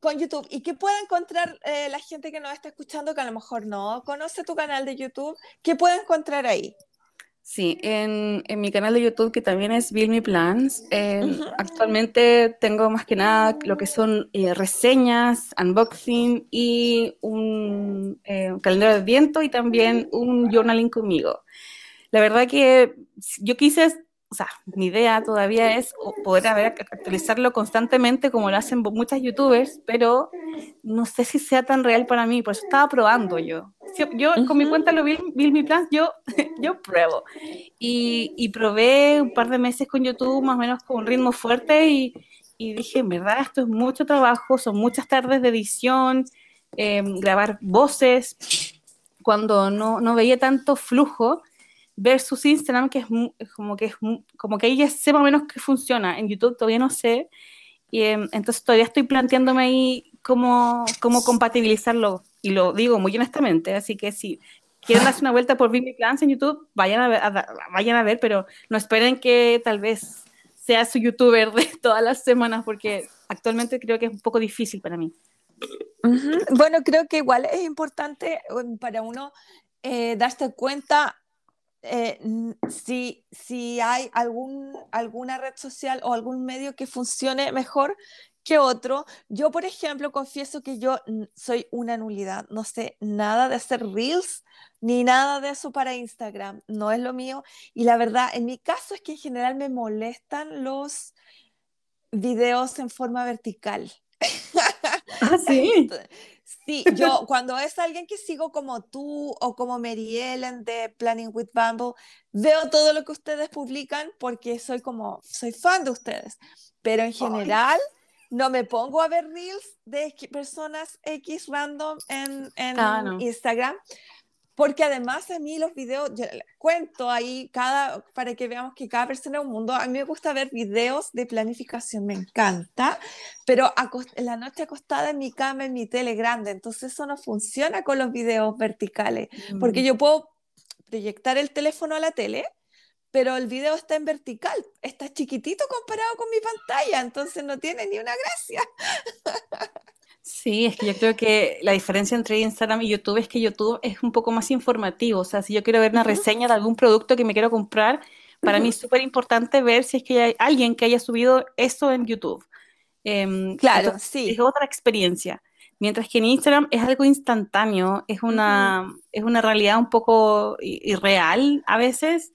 Con YouTube. ¿Y qué puede encontrar eh, la gente que nos está escuchando que a lo mejor no conoce tu canal de YouTube? ¿Qué puede encontrar ahí? Sí, en, en mi canal de YouTube, que también es Build Me Plans, eh, uh -huh. actualmente tengo más que nada lo que son eh, reseñas, unboxing y un eh, calendario de viento y también un journaling conmigo. La verdad que yo quise o sea, mi idea todavía es poder a ver, actualizarlo constantemente como lo hacen muchas youtubers, pero no sé si sea tan real para mí, por eso estaba probando yo. Yo con mi cuenta lo vi, vi mi plan, yo, yo pruebo. Y, y, probé un par de meses con YouTube, más o menos con un ritmo fuerte, y, y dije, en verdad, esto es mucho trabajo, son muchas tardes de edición, eh, grabar voces, cuando no, no veía tanto flujo versus Instagram, que es, como que es como que ahí ya sé más o menos que funciona. En YouTube todavía no sé. Y eh, entonces todavía estoy planteándome ahí cómo, cómo compatibilizarlo. Y lo digo muy honestamente. Así que si quieren darse una vuelta por Vimeo Clans en YouTube, vayan a, ver, a, vayan a ver, pero no esperen que tal vez sea su youtuber de todas las semanas, porque actualmente creo que es un poco difícil para mí. Uh -huh. Bueno, creo que igual es importante um, para uno eh, darse cuenta eh, si, si hay algún, alguna red social o algún medio que funcione mejor que otro. Yo, por ejemplo, confieso que yo soy una nulidad. No sé nada de hacer reels ni nada de eso para Instagram. No es lo mío. Y la verdad, en mi caso es que en general me molestan los videos en forma vertical. Ah, sí. Sí, yo cuando es alguien que sigo como tú o como Mary Ellen de Planning with Bumble, veo todo lo que ustedes publican porque soy como, soy fan de ustedes. Pero en general Ay. no me pongo a ver reels de personas X random en, en ah, no. Instagram porque además a mí los videos, yo cuento ahí cada, para que veamos que cada persona es un mundo, a mí me gusta ver videos de planificación, me encanta, pero en la noche acostada en mi cama, en mi tele grande, entonces eso no funciona con los videos verticales, porque mm. yo puedo proyectar el teléfono a la tele, pero el video está en vertical, está chiquitito comparado con mi pantalla, entonces no tiene ni una gracia. Sí, es que yo creo que la diferencia entre Instagram y YouTube es que YouTube es un poco más informativo. O sea, si yo quiero ver una reseña de algún producto que me quiero comprar, para mí es súper importante ver si es que hay alguien que haya subido eso en YouTube. Em, claro, sí. Es otra experiencia. Mientras que en Instagram es algo instantáneo, es una, es una realidad un poco irreal a veces,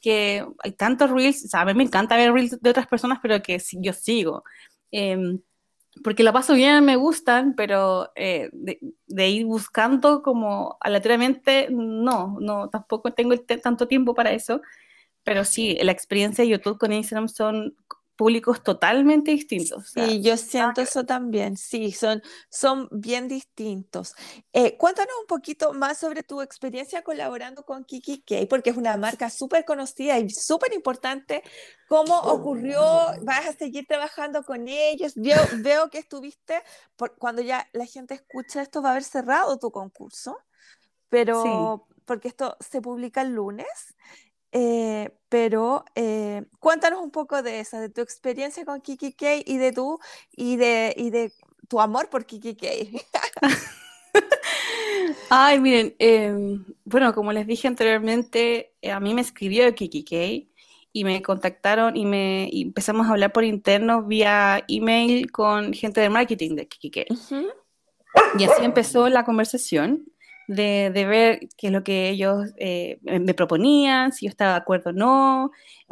que hay tantos reels, o sea, a mí me encanta ver reels de otras personas, pero que yo sigo. Em, porque la paso bien, me gustan, pero eh, de, ir buscando como aleatoriamente, no, no, tampoco tengo tanto tiempo para eso, pero sí, la experiencia de YouTube con Instagram son públicos totalmente distintos. Sí, yo siento eso también, sí, son, son bien distintos. Eh, cuéntanos un poquito más sobre tu experiencia colaborando con Kiki K, porque es una marca súper conocida y súper importante. ¿Cómo ocurrió? ¿Vas a seguir trabajando con ellos? Veo, veo que estuviste, por, cuando ya la gente escucha esto, va a haber cerrado tu concurso, pero porque esto se publica el lunes. Eh, pero eh, cuéntanos un poco de esa, de tu experiencia con Kiki K y de tu, y de, y de tu amor por Kiki K. Ay, miren, em, bueno, como les dije anteriormente, eh, a mí me escribió Kiki K y me contactaron y me empezamos a hablar por interno vía email con gente de marketing de Kiki K. Y así empezó la conversación de, ver qué es lo que ellos eh, me proponían, si yo estaba de acuerdo o no.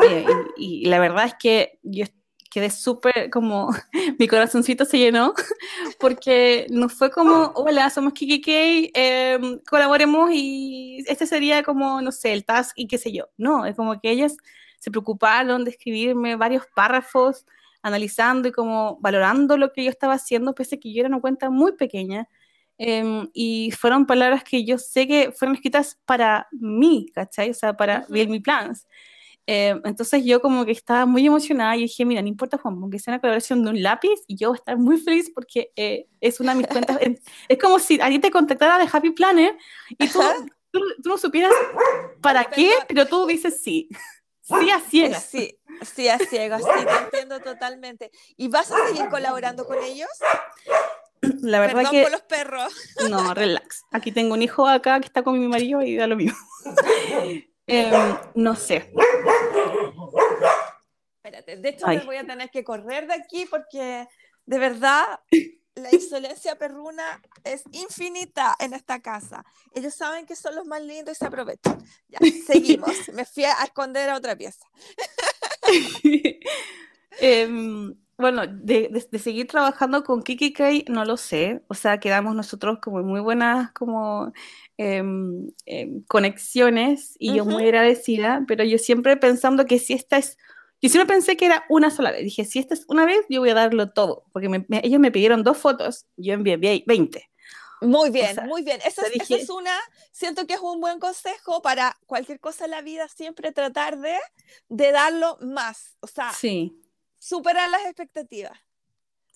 Eh, y, la verdad es que yo quedé súper como, mi corazoncito se llenó, porque no fue como, hola, somos KKK, eh, colaboremos y este sería como, no sé, el task y qué sé yo. No, es como que ellos se preocuparon de escribirme varios párrafos analizando y como valorando lo que yo estaba haciendo, pese a que yo era una cuenta muy pequeña. Em, y fueron palabras que yo sé que fueron escritas para mí, ¿cachai? O sea, para uh mi plans. Em, entonces yo como que estaba muy emocionada y dije, mira, no importa Juan, aunque sea una colaboración de un lápiz, y yo voy a estar muy feliz porque eh, es una de mis cuentas. es como si alguien te contactara de Happy Planner y tú, tú, no supieras para qué, pero tú dices sí. Sí, a ciegas. Sí, sí, a ciegas, sí, te entiendo totalmente. ¿Y vas a seguir colaborando con ellos? La verdad Perdón que. por los perros. No, relax. Aquí tengo un hijo acá que está con mi marido y da lo mismo. Em, no sé. Espérate, de hecho me voy a tener que correr de aquí porque de verdad la insolencia perruna es infinita en esta casa. Ellos saben que son los más lindos y se aprovechan. Ya, seguimos. Me fui a esconder a otra pieza. eh, bueno, de, seguir trabajando con Kiki Kai, no lo sé. O sea, quedamos nosotros como muy buenas como em, em, conexiones y yo muy agradecida, pero yo siempre pensando que si esta es, yo siempre pensé que era una sola vez. Dije, si esta es una vez, yo voy a darlo todo, porque ellos me pidieron dos fotos, yo envié 20. Muy bien, muy bien. Esa, es una, siento que es un buen consejo para cualquier cosa en la vida, siempre tratar de, de darlo más. O sea, sí superar las expectativas.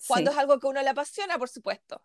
Cuando es algo que uno le apasiona, por supuesto.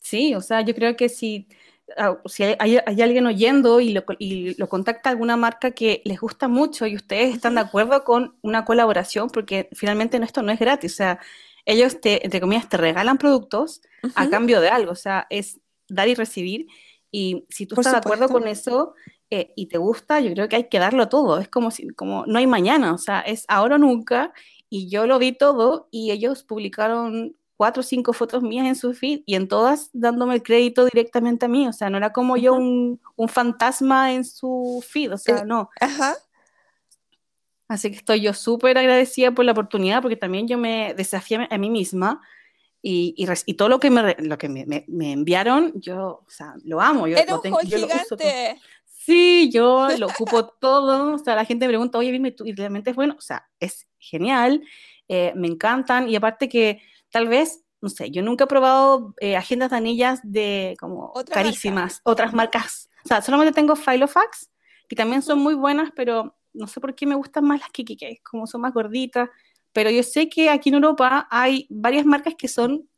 Sí, o sea, yo creo que si, ah, si hay, alguien oyendo y lo, y lo, contacta alguna marca que les gusta mucho y ustedes están de acuerdo con una colaboración, porque finalmente esto no es gratis, o sea, ellos te, entre comillas, te regalan productos a cambio de algo, o sea, es dar y recibir. Y si tú estás de acuerdo con eso, eh, y te gusta, yo creo que hay que darlo todo. Es como si, como no hay mañana, o sea, es ahora o nunca. Y yo lo vi todo y ellos publicaron cuatro o cinco fotos mías en su feed y en todas dándome el crédito directamente a mí. O sea, no era como yo un, un, fantasma en su feed, o sea, no. Ajá. Así que estoy yo súper agradecida por la oportunidad porque también yo me desafié a mí misma. Y, y, todo lo que me, lo que me, me, enviaron, yo, o sea, lo amo. Yo, Era un tengo, yo gigante. Sí, yo lo ocupo todo. O sea, la gente me pregunta, oye, dime tú, y realmente es bueno. O sea, es genial, eh, me encantan. Y aparte que tal vez no sé, yo nunca he probado eh, agendas de anillas de como carísimas, otras marcas. O sea, solamente tengo Filofax, que también son muy buenas, pero no sé por qué me gustan más las Kikike, como son más gorditas. Pero yo sé que aquí en Europa hay varias marcas que son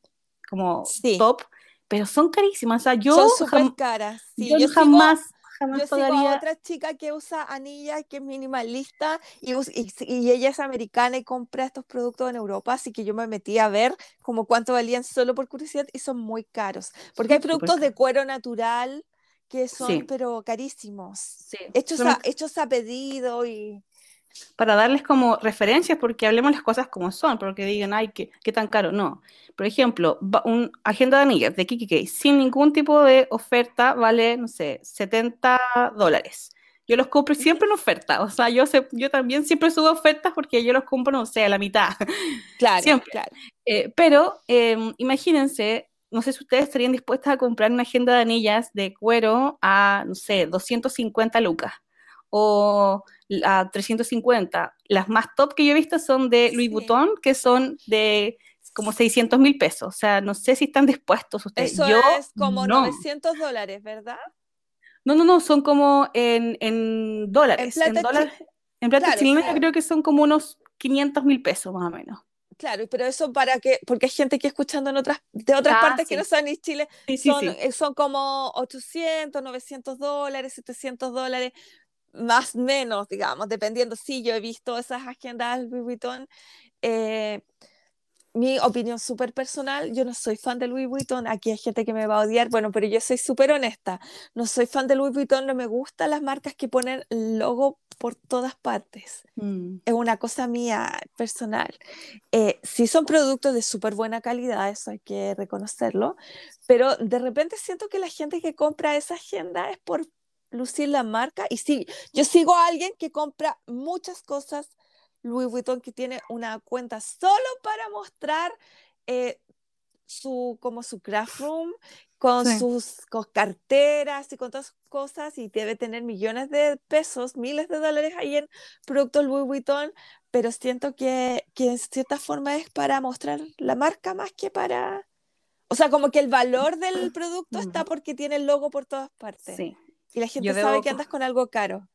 como top, pero son carísimas. O sea, yo son súper caras. yo, jamás yo sigo a otra chica que usa anillas, que es minimalista, y, y, ella es americana y compra estos productos en Europa, así que yo me metí a ver como cuánto valían solo por curiosidad y son muy caros, porque hay productos de cuero natural que son pero carísimos, hechos, a, hechos a pedido y para darles como referencias, porque hablemos las cosas como son, porque digan, ay, qué, qué tan caro. No. Por ejemplo, un agenda de anillas de Kiki sin ningún tipo de oferta vale, no sé, 70 dólares. Yo los compro siempre en oferta. O sea, yo, yo también siempre subo ofertas porque yo los compro, no sé, a la mitad. Claro, siempre. claro. Eh, pero em, imagínense, no sé si ustedes estarían dispuestas a comprar una agenda de anillas de cuero a, no sé, 250 lucas o a 350. Las más top que yo he visto son de Louis Vuitton, que son de como 600 mil pesos. O sea, no sé si están dispuestos ustedes. Eso es como 900 dólares, ¿verdad? No, no, no, son como en, en dólares. En plata, en plata chilena yo creo que son como unos 500 mil pesos más o menos. Claro, pero eso para que, porque hay gente que escuchando en otras, de otras ah, partes que no son ni Chile, son, eh, son como 800, 900 dólares, 700 dólares más menos, digamos, dependiendo. Sí, yo he visto esas agendas Louis Vuitton. Eh, mi opinión súper personal, yo no soy fan de Louis Vuitton, aquí hay gente que me va a odiar, bueno, pero yo soy súper honesta, no soy fan de Louis Vuitton, no me gustan las marcas que ponen logo por todas partes, mm. es una cosa mía personal. Eh, sí son productos de súper buena calidad, eso hay que reconocerlo, pero de repente siento que la gente que compra esa agenda es por lucir la marca. Y sí, yo sigo a alguien que compra muchas cosas Louis Vuitton que tiene una cuenta solo para mostrar eh, su como su craft room con sus carteras y con todas cosas y debe tener millones de pesos, miles de dólares ahí en productos Louis Vuitton, pero siento que, que en cierta forma es para mostrar la marca más que para... O sea, como que el valor del producto está porque tiene el logo por todas partes. Sí. Y la gente sabe que andas con algo caro.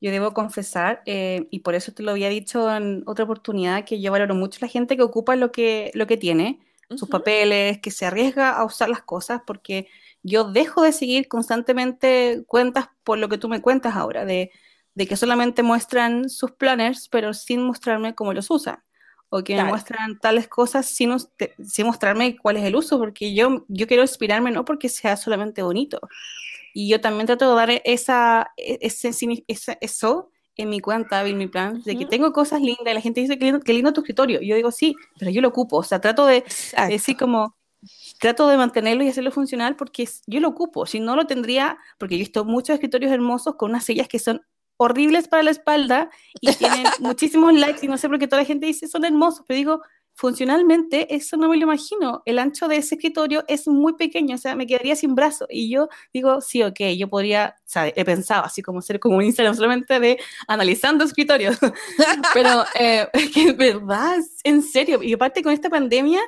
Yo debo confesar, eh, y por eso te lo había dicho en otra oportunidad, que yo valoro mucho la gente que ocupa lo que, lo que tiene, sus papeles, que se arriesga a usar las cosas, porque yo dejo de seguir constantemente cuentas por lo que tú me cuentas ahora, de, de que solamente muestran sus planners, pero sin mostrarme cómo los usan. O que me muestran tales cosas sin, sin mostrarme cuál es el uso, porque yo, yo quiero inspirarme no porque sea solamente bonito, y yo también trato de dar esa, e, ese, eso en mi cuenta, en mi plan, de que tengo cosas lindas. Y la gente dice, que lindo, tu escritorio. Y yo digo, sí, pero yo lo ocupo. O sea, trato de, decir como, trato de mantenerlo y hacerlo funcional porque yo lo ocupo. Si no lo tendría, porque he visto muchos escritorios hermosos con unas sillas que son horribles para la espalda y tienen muchísimos likes y no sé por qué toda la gente dice son hermosos, pero digo, funcionalmente eso no me lo imagino. El ancho de ese escritorio es muy pequeño, o sea, me quedaría sin brazo. Y yo digo, sí, ok, yo podría, sea, he pensado así como ser como un Instagram solamente de analizando escritorios. Pero eh, es que es verdad, en serio. Y aparte con esta pandemia,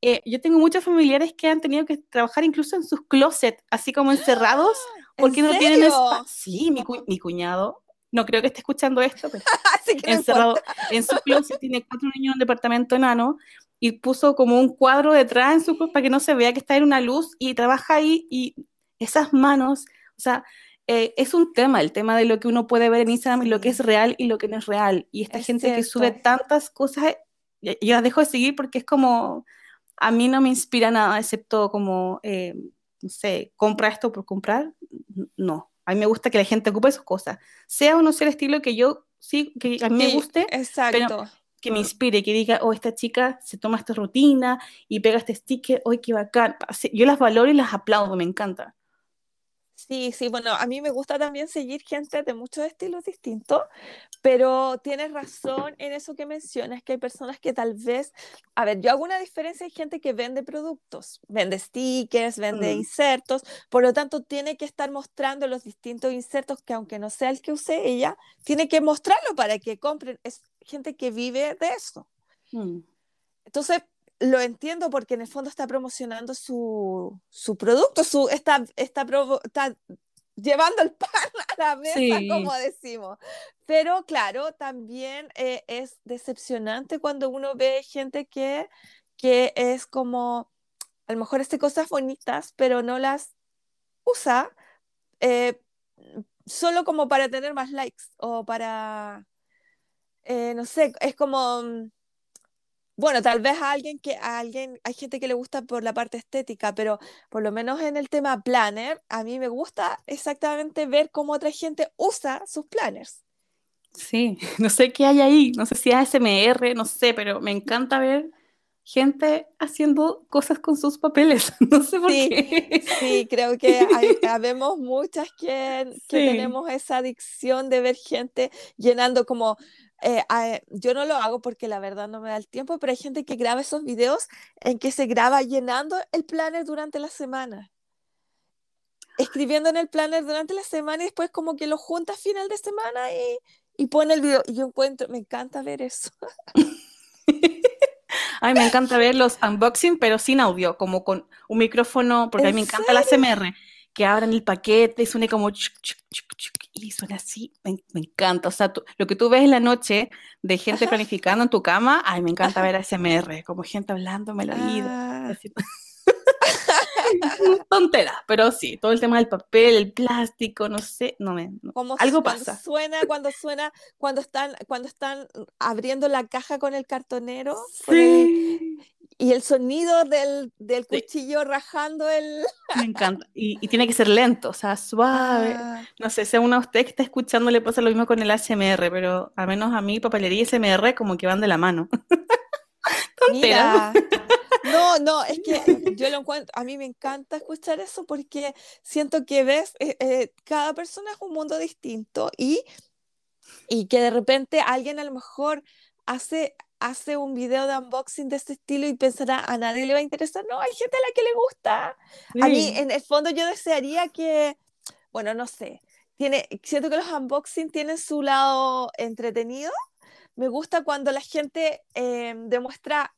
eh, yo tengo muchos familiares que han tenido que trabajar incluso en sus closets, así como encerrados, porque no tienen espacio. Sí, mi, mi cuñado no creo que esté escuchando esto, pero encerrado en su closet, tiene cuatro niños en un departamento enano y puso como un cuadro detrás en su closet para que no se vea que está en una luz y trabaja ahí y esas manos, o sea, eh, es un tema, el tema de lo que uno puede ver en Instagram y lo que es real y lo que no es real. Y esta gente que sube tantas cosas, yo las dejo de seguir porque es como, a mí no me inspira nada, excepto como, eh, no sé, compra esto por comprar, no. A mí me gusta que la gente ocupe sus cosas, sea o no sea el estilo que yo sí, que a mí me guste, pero que me inspire, que diga, oh, esta chica se toma esta rutina y pega este sticker, oh, qué bacán. Yo las valoro y las aplaudo, me encanta. Sí, sí, bueno, a mí me gusta también seguir gente de muchos estilos distintos, pero tienes razón en eso que mencionas, que hay personas que tal vez, a ver, yo hago una diferencia, hay gente que vende productos, vende stickers, vende mm. insertos, por lo tanto tiene que estar mostrando los distintos insertos que aunque no sea el que use ella, tiene que mostrarlo para que compren, es gente que vive de eso. Mm. Entonces, lo entiendo porque en el fondo está promocionando su, su producto, su, está, está, está llevando el pan a la mesa, como decimos. Pero claro, también eh, es decepcionante cuando uno ve gente que, que es como, a lo mejor hace cosas bonitas, pero no las usa eh, solo como para tener más likes o para, eh, no sé, es como mm, bueno, tal vez a alguien que a alguien hay gente que le gusta por la parte estética, pero por lo menos en el tema planner, a mí me gusta exactamente ver cómo otra gente usa sus planners. Sí, no sé qué hay ahí, no sé si es ASMR, no sé, pero me encanta ver gente haciendo cosas con sus papeles. No sé por qué. Sí, creo que hay, habemos muchas que, que tenemos esa adicción de ver gente llenando como eh, yo no lo hago porque la verdad no me da el tiempo, pero hay gente que graba esos videos en que se graba llenando el planner durante la semana. Escribiendo en el planner durante la semana y después como que lo junta a final de semana y, y pone el video. Y yo encuentro, me encanta ver eso. Ay, me encanta ver los unboxing, pero sin audio, como con un micrófono, porque a mí me encanta la CMR, que abran el paquete y suene como y suena así, me, encanta. O sea, lo que tú ves en la noche de gente planificando en tu cama, ay, me encanta ver a SMR, como gente hablándome la vida. Ah. Tontera, pero sí, todo el tema del papel, el plástico, no sé, no me. algo pasa. Suena cuando suena, cuando están, cuando están abriendo la caja con el cartonero. Sí y el sonido del, del cuchillo rajando el... Me encanta. Y, y, tiene que ser lento, o sea, suave. Ah. No sé, si a uno de ustedes que está escuchando le pasa lo mismo con el ASMR, pero al menos a mí papelería y SMR como que van de la mano. Mira. No, no, es que yo lo encuentro, a mí me encanta escuchar eso porque siento que ves, eh, eh, cada persona es un mundo distinto y, y que de repente alguien a lo mejor hace hace un video de unboxing de este estilo y pensará, a nadie le va a interesar. No, hay gente a la que le gusta. A mí, en el fondo, yo desearía que, bueno, no sé, tiene, siento que los unboxing tienen su lado entretenido. Me gusta cuando la gente eh, demuestra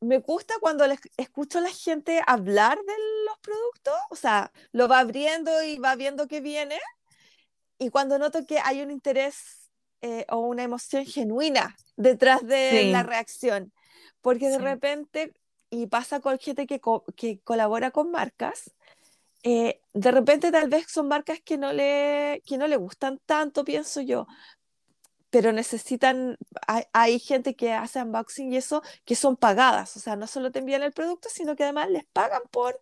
me gusta cuando les escucho a la gente hablar de los productos, o sea, lo va abriendo y va viendo que viene, y cuando noto que hay un interés eh, o una emoción genuina detrás de la reacción. Porque de repente, y pasa con gente que, que colabora con marcas, eh, de repente tal vez son marcas que no, le, que no le gustan tanto, pienso yo, pero necesitan, hay, hay, gente que hace unboxing y eso, que son pagadas, o sea, no solo te envían el producto, sino que además les pagan por,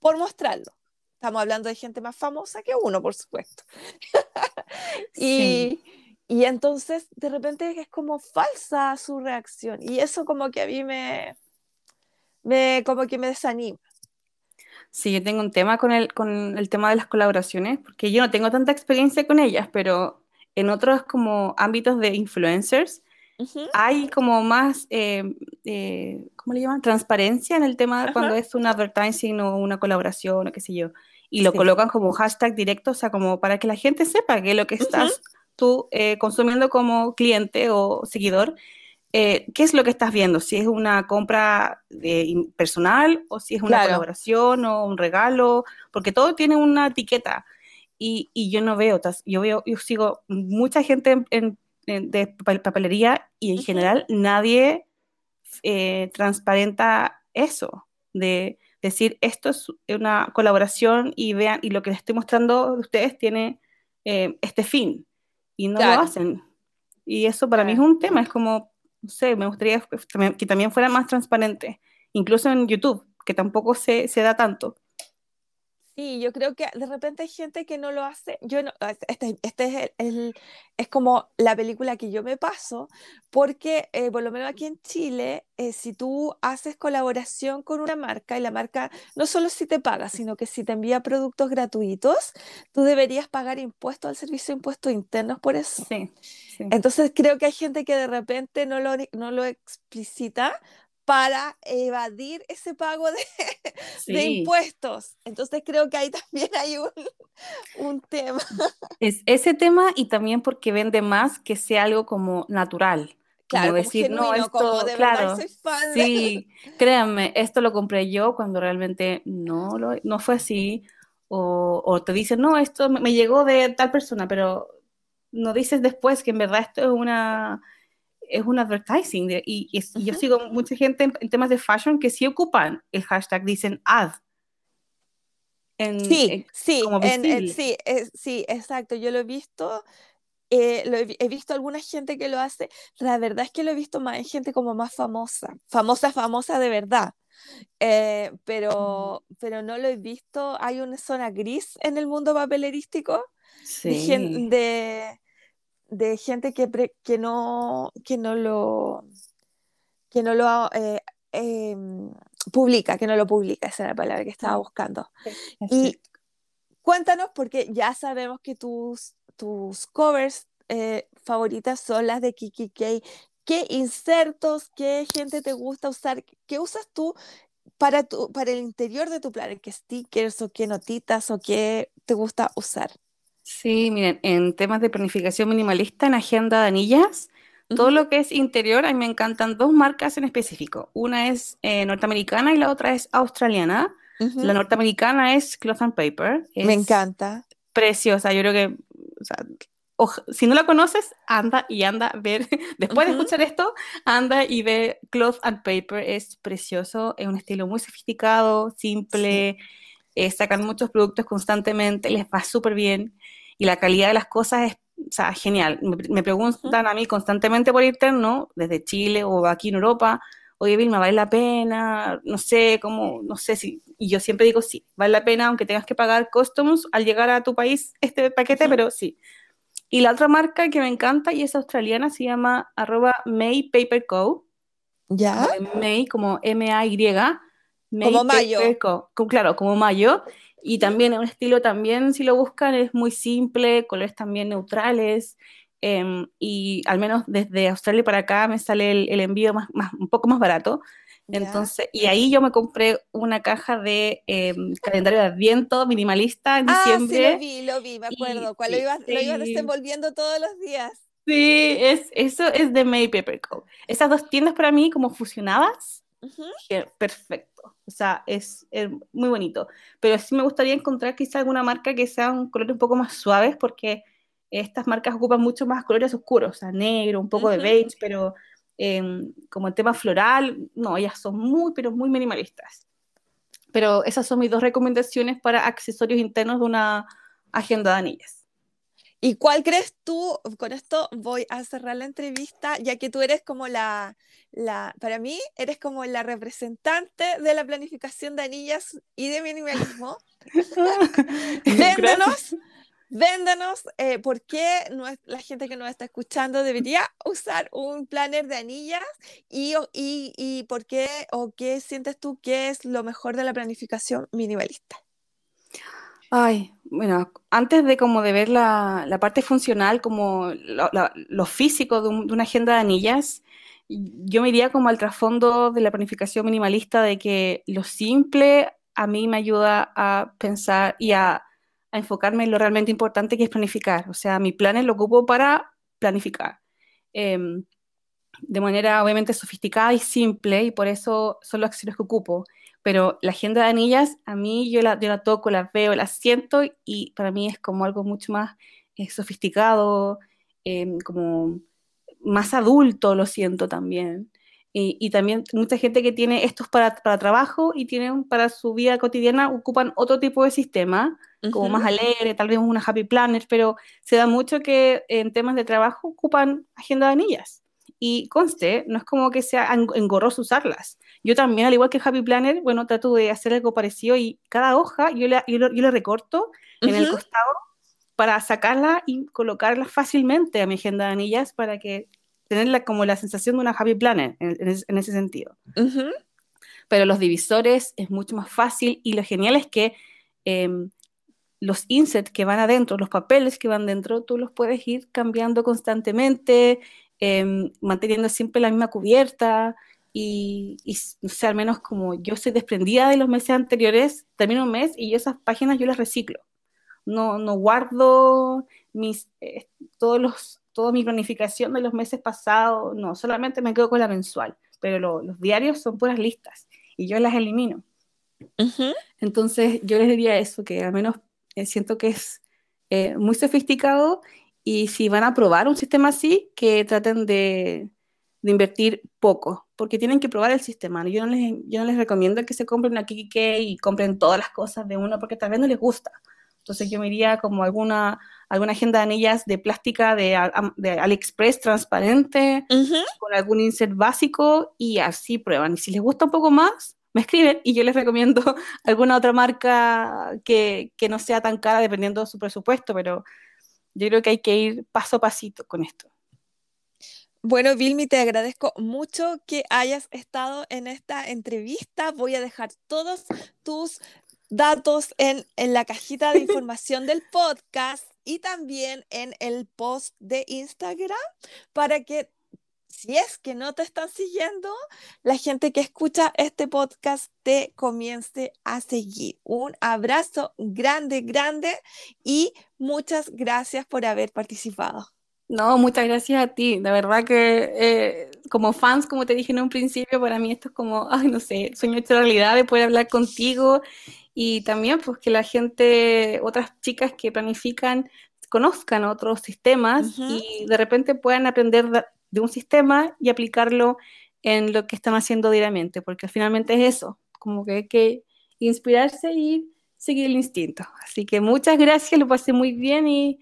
por mostrarlo. Estamos hablando de gente más famosa que uno, por supuesto. y, y entonces de repente es como falsa su reacción y eso como que a mí me, me como que me desanima. Sí, yo tengo un tema con el, con el tema de las colaboraciones, porque yo no tengo tanta experiencia con ellas, pero en otros como ámbitos de influencers hay como más, eh, eh, ¿cómo le llaman? Transparencia en el tema cuando es un advertising o una colaboración o qué sé yo. Y lo colocan como hashtag directo, o sea, como para que la gente sepa que lo que estás tú eh, consumiendo como cliente o seguidor, eh, ¿qué es lo que estás viendo? Si es una compra personal o si es una colaboración o un regalo, porque todo tiene una etiqueta y, y yo no veo, yo veo, yo sigo mucha gente en, de papelería y en general nadie eh, transparenta eso, de decir esto es una colaboración y vean, y lo que les estoy mostrando de ustedes tiene este fin y no lo hacen. Y eso para mí es un tema, es como, no sé, me gustaría que también fuera más transparente, incluso en YouTube, que tampoco se, se da tanto. Sí, yo creo que de repente hay gente que no lo hace. Yo no, este, este es, el, es como la película que yo me paso, porque eh, por lo menos aquí en Chile, eh, si tú haces colaboración con una marca y la marca no solo si te paga, sino que si te envía productos gratuitos, tú deberías pagar impuestos al servicio de impuestos internos por eso. Sí, Entonces creo que hay gente que de repente no lo, no lo explicita para evadir ese pago de, impuestos. Entonces creo que ahí también hay un, un, tema. Es ese tema y también porque vende más que sea algo como natural. Claro, como decir, no, esto, claro, sí, créanme, esto lo compré yo cuando realmente no, lo, no fue así, o, o, te dicen, no, esto me llegó de tal persona, pero no dices después que en verdad esto es una es un advertising y, yo sigo mucha gente en, temas de fashion que sí ocupan el hashtag, dicen ad. sí, sí, sí, sí, exacto. Yo lo he visto eh, lo he, visto alguna gente que lo hace, la verdad es que lo he visto más en gente como más famosa, famosa, famosa de verdad. Eh, pero, pero no lo he visto, hay una zona gris en el mundo papelerístico de, de, gente que, que, no, que no lo, que no lo eh, em, publica, que no lo publica, esa es la palabra que estaba buscando. Y cuéntanos, porque ya sabemos que tus tus covers eh, favoritas son las de Kiki K. ¿Qué insertos, qué gente te gusta usar? ¿Qué usas tú para, tu, para el interior de tu plan? ¿Qué stickers o qué notitas o qué te gusta usar? Sí, miren, en temas de planificación minimalista, en agenda de anillas, todo lo que es interior, a mí me encantan dos marcas en específico. Una es eh, norteamericana y la otra es australiana. La norteamericana es Cloth and Paper. me encanta. Preciosa, yo creo que o sea, si no la conoces, anda y anda a ver, después de escuchar esto, anda y ve Cloth and Paper, es precioso, es un estilo muy sofisticado, simple, eh, sacan muchos productos constantemente, les va súper bien y la calidad de las cosas es o sea, genial. Me, preguntan a mí constantemente por interno, desde Chile o aquí en Europa, oye Vilma, ¿vale la pena? No sé, cómo, no sé si, y yo siempre digo sí, vale la pena, aunque tengas que pagar customs al llegar a tu país este paquete, pero sí. Y la otra marca que me encanta y es australiana se llama arroba May Paper Co. ¿Ya? May como M-A-Y. Como mayo. claro, como mayo. Y también es un estilo también, si lo buscan, es muy simple, colores también neutrales. Em, y al menos desde Australia para acá me sale el, envío más, más, un poco más barato. Entonces, y ahí yo me compré una caja de em, calendario de Adviento minimalista en diciembre. Ah, sí, lo vi, lo vi, me acuerdo. cuál lo, ibas, lo ibas desenvolviendo todos los días. Sí, es, eso es de May Paper Co. Esas dos tiendas para mí como fusionadas, perfecto. O sea, es, es, muy bonito. Pero sí me gustaría encontrar quizá alguna marca que sea un color un poco más suaves porque estas marcas ocupan mucho más colores oscuros, o sea, negro, un poco de beige, pero em, como el tema floral, no, ellas son muy, pero muy minimalistas. Pero esas son mis dos recomendaciones para accesorios internos de una agenda de anillas. ¿Y cuál crees tú? Con esto voy a cerrar la entrevista, ya que tú eres como la, la, para mí, eres como la representante de la planificación de anillas y de minimalismo. Véndenos Véndanos eh, por qué la gente que nos está escuchando debería usar un planner de anillas y, y, y, por qué o qué sientes tú que es lo mejor de la planificación minimalista. Ay, bueno, antes de como de ver la, la parte funcional, como lo, físico de, una agenda de anillas, yo me iría como al trasfondo de la planificación minimalista de que lo simple a mí me ayuda a pensar y a enfocarme en lo realmente importante que es planificar. O sea, mi plan lo ocupo para planificar. Em, de manera obviamente sofisticada y simple, y por eso son los accesorios que ocupo. Pero la agenda de anillas, a mí yo la, yo la toco, la veo, la siento, y para mí es como algo mucho más eh, sofisticado, em, como más adulto, lo siento también. Y, también mucha gente que tiene estos para, para trabajo y tienen para su vida cotidiana, ocupan otro tipo de sistema como más alegre, tal vez una happy planner, pero se da mucho que en temas de trabajo ocupan agenda de anillas. Y conste, no es como que sea engorroso usarlas. Yo también, al igual que Happy Planner, bueno, trato de hacer algo parecido y cada hoja yo le, yo, le recorto en el costado para sacarla y colocarla fácilmente a mi agenda de anillas para que tenerla como la sensación de una Happy Planner en, ese sentido. Pero los divisores es mucho más fácil y lo genial es que em, los insets que van adentro, los papeles que van dentro, tú los puedes ir cambiando constantemente, em, manteniendo siempre la misma cubierta y, no sé, al menos como yo soy desprendida de los meses anteriores, termino un mes y esas páginas yo las reciclo. No, no guardo mis, eh, todos los toda mi planificación de los meses pasados, no, solamente me quedo con la mensual, pero los diarios son puras listas y yo las elimino. Entonces yo les diría eso, que al menos eh, siento que es eh, muy sofisticado y si van a probar un sistema así, que traten de, de invertir poco, porque tienen que probar el sistema. Yo no les, yo no les recomiendo que se compren una Kikike y compren todas las cosas de uno porque tal vez no les gusta. Entonces yo me iría como alguna, alguna agenda de anillas de plástica de, de AliExpress transparente, con algún insert básico y así prueban. Y si les gusta un poco más, me escriben y yo les recomiendo alguna otra marca que, que no sea tan cara dependiendo de su presupuesto, pero yo creo que hay que ir paso a pasito con esto. Bueno, Vilmi, te agradezco mucho que hayas estado en esta entrevista. Voy a dejar todos tus datos en, en la cajita de información del podcast y también en el post de Instagram para que si es que no te están siguiendo, la gente que escucha este podcast te comience a seguir. Un abrazo grande, grande y muchas gracias por haber participado. No, muchas gracias a ti. De verdad que eh, como fans, como te dije en un principio, para mí esto es como, ay, no sé, sueño hecho realidad de poder hablar contigo y también pues que la gente, otras chicas que planifican, conozcan otros sistemas y de repente puedan aprender de un sistema y aplicarlo en lo que están haciendo diariamente, porque finalmente es eso, como que hay que inspirarse y seguir el instinto. Así que muchas gracias, lo pasé muy bien y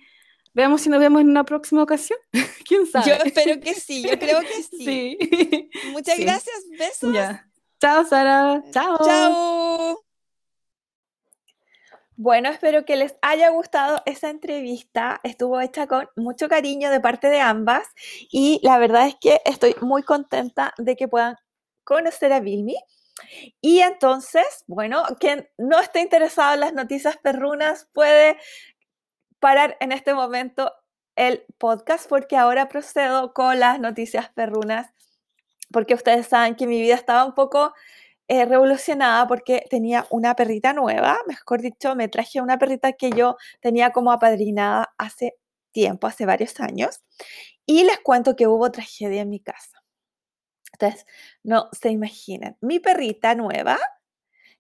veamos si nos vemos en una próxima ocasión. ¿Quién sabe? Yo espero que sí, yo creo que sí. Muchas gracias, besos. Chao, Sara. Chao. Chao. Bueno, espero que les haya gustado esa entrevista. Estuvo hecha con mucho cariño de parte de ambas y la verdad es que estoy muy contenta de que puedan conocer a Vilmi. Y entonces, bueno, quien no esté interesado en las noticias perrunas puede parar en este momento el podcast porque ahora procedo con las noticias perrunas porque ustedes saben que mi vida estaba un poco eh, revolucionada porque tenía una perrita nueva, mejor dicho, me traje una perrita que yo tenía como apadrinada hace tiempo, hace varios años, y les cuento que hubo tragedia en mi casa. Entonces, no se imaginan, mi perrita nueva,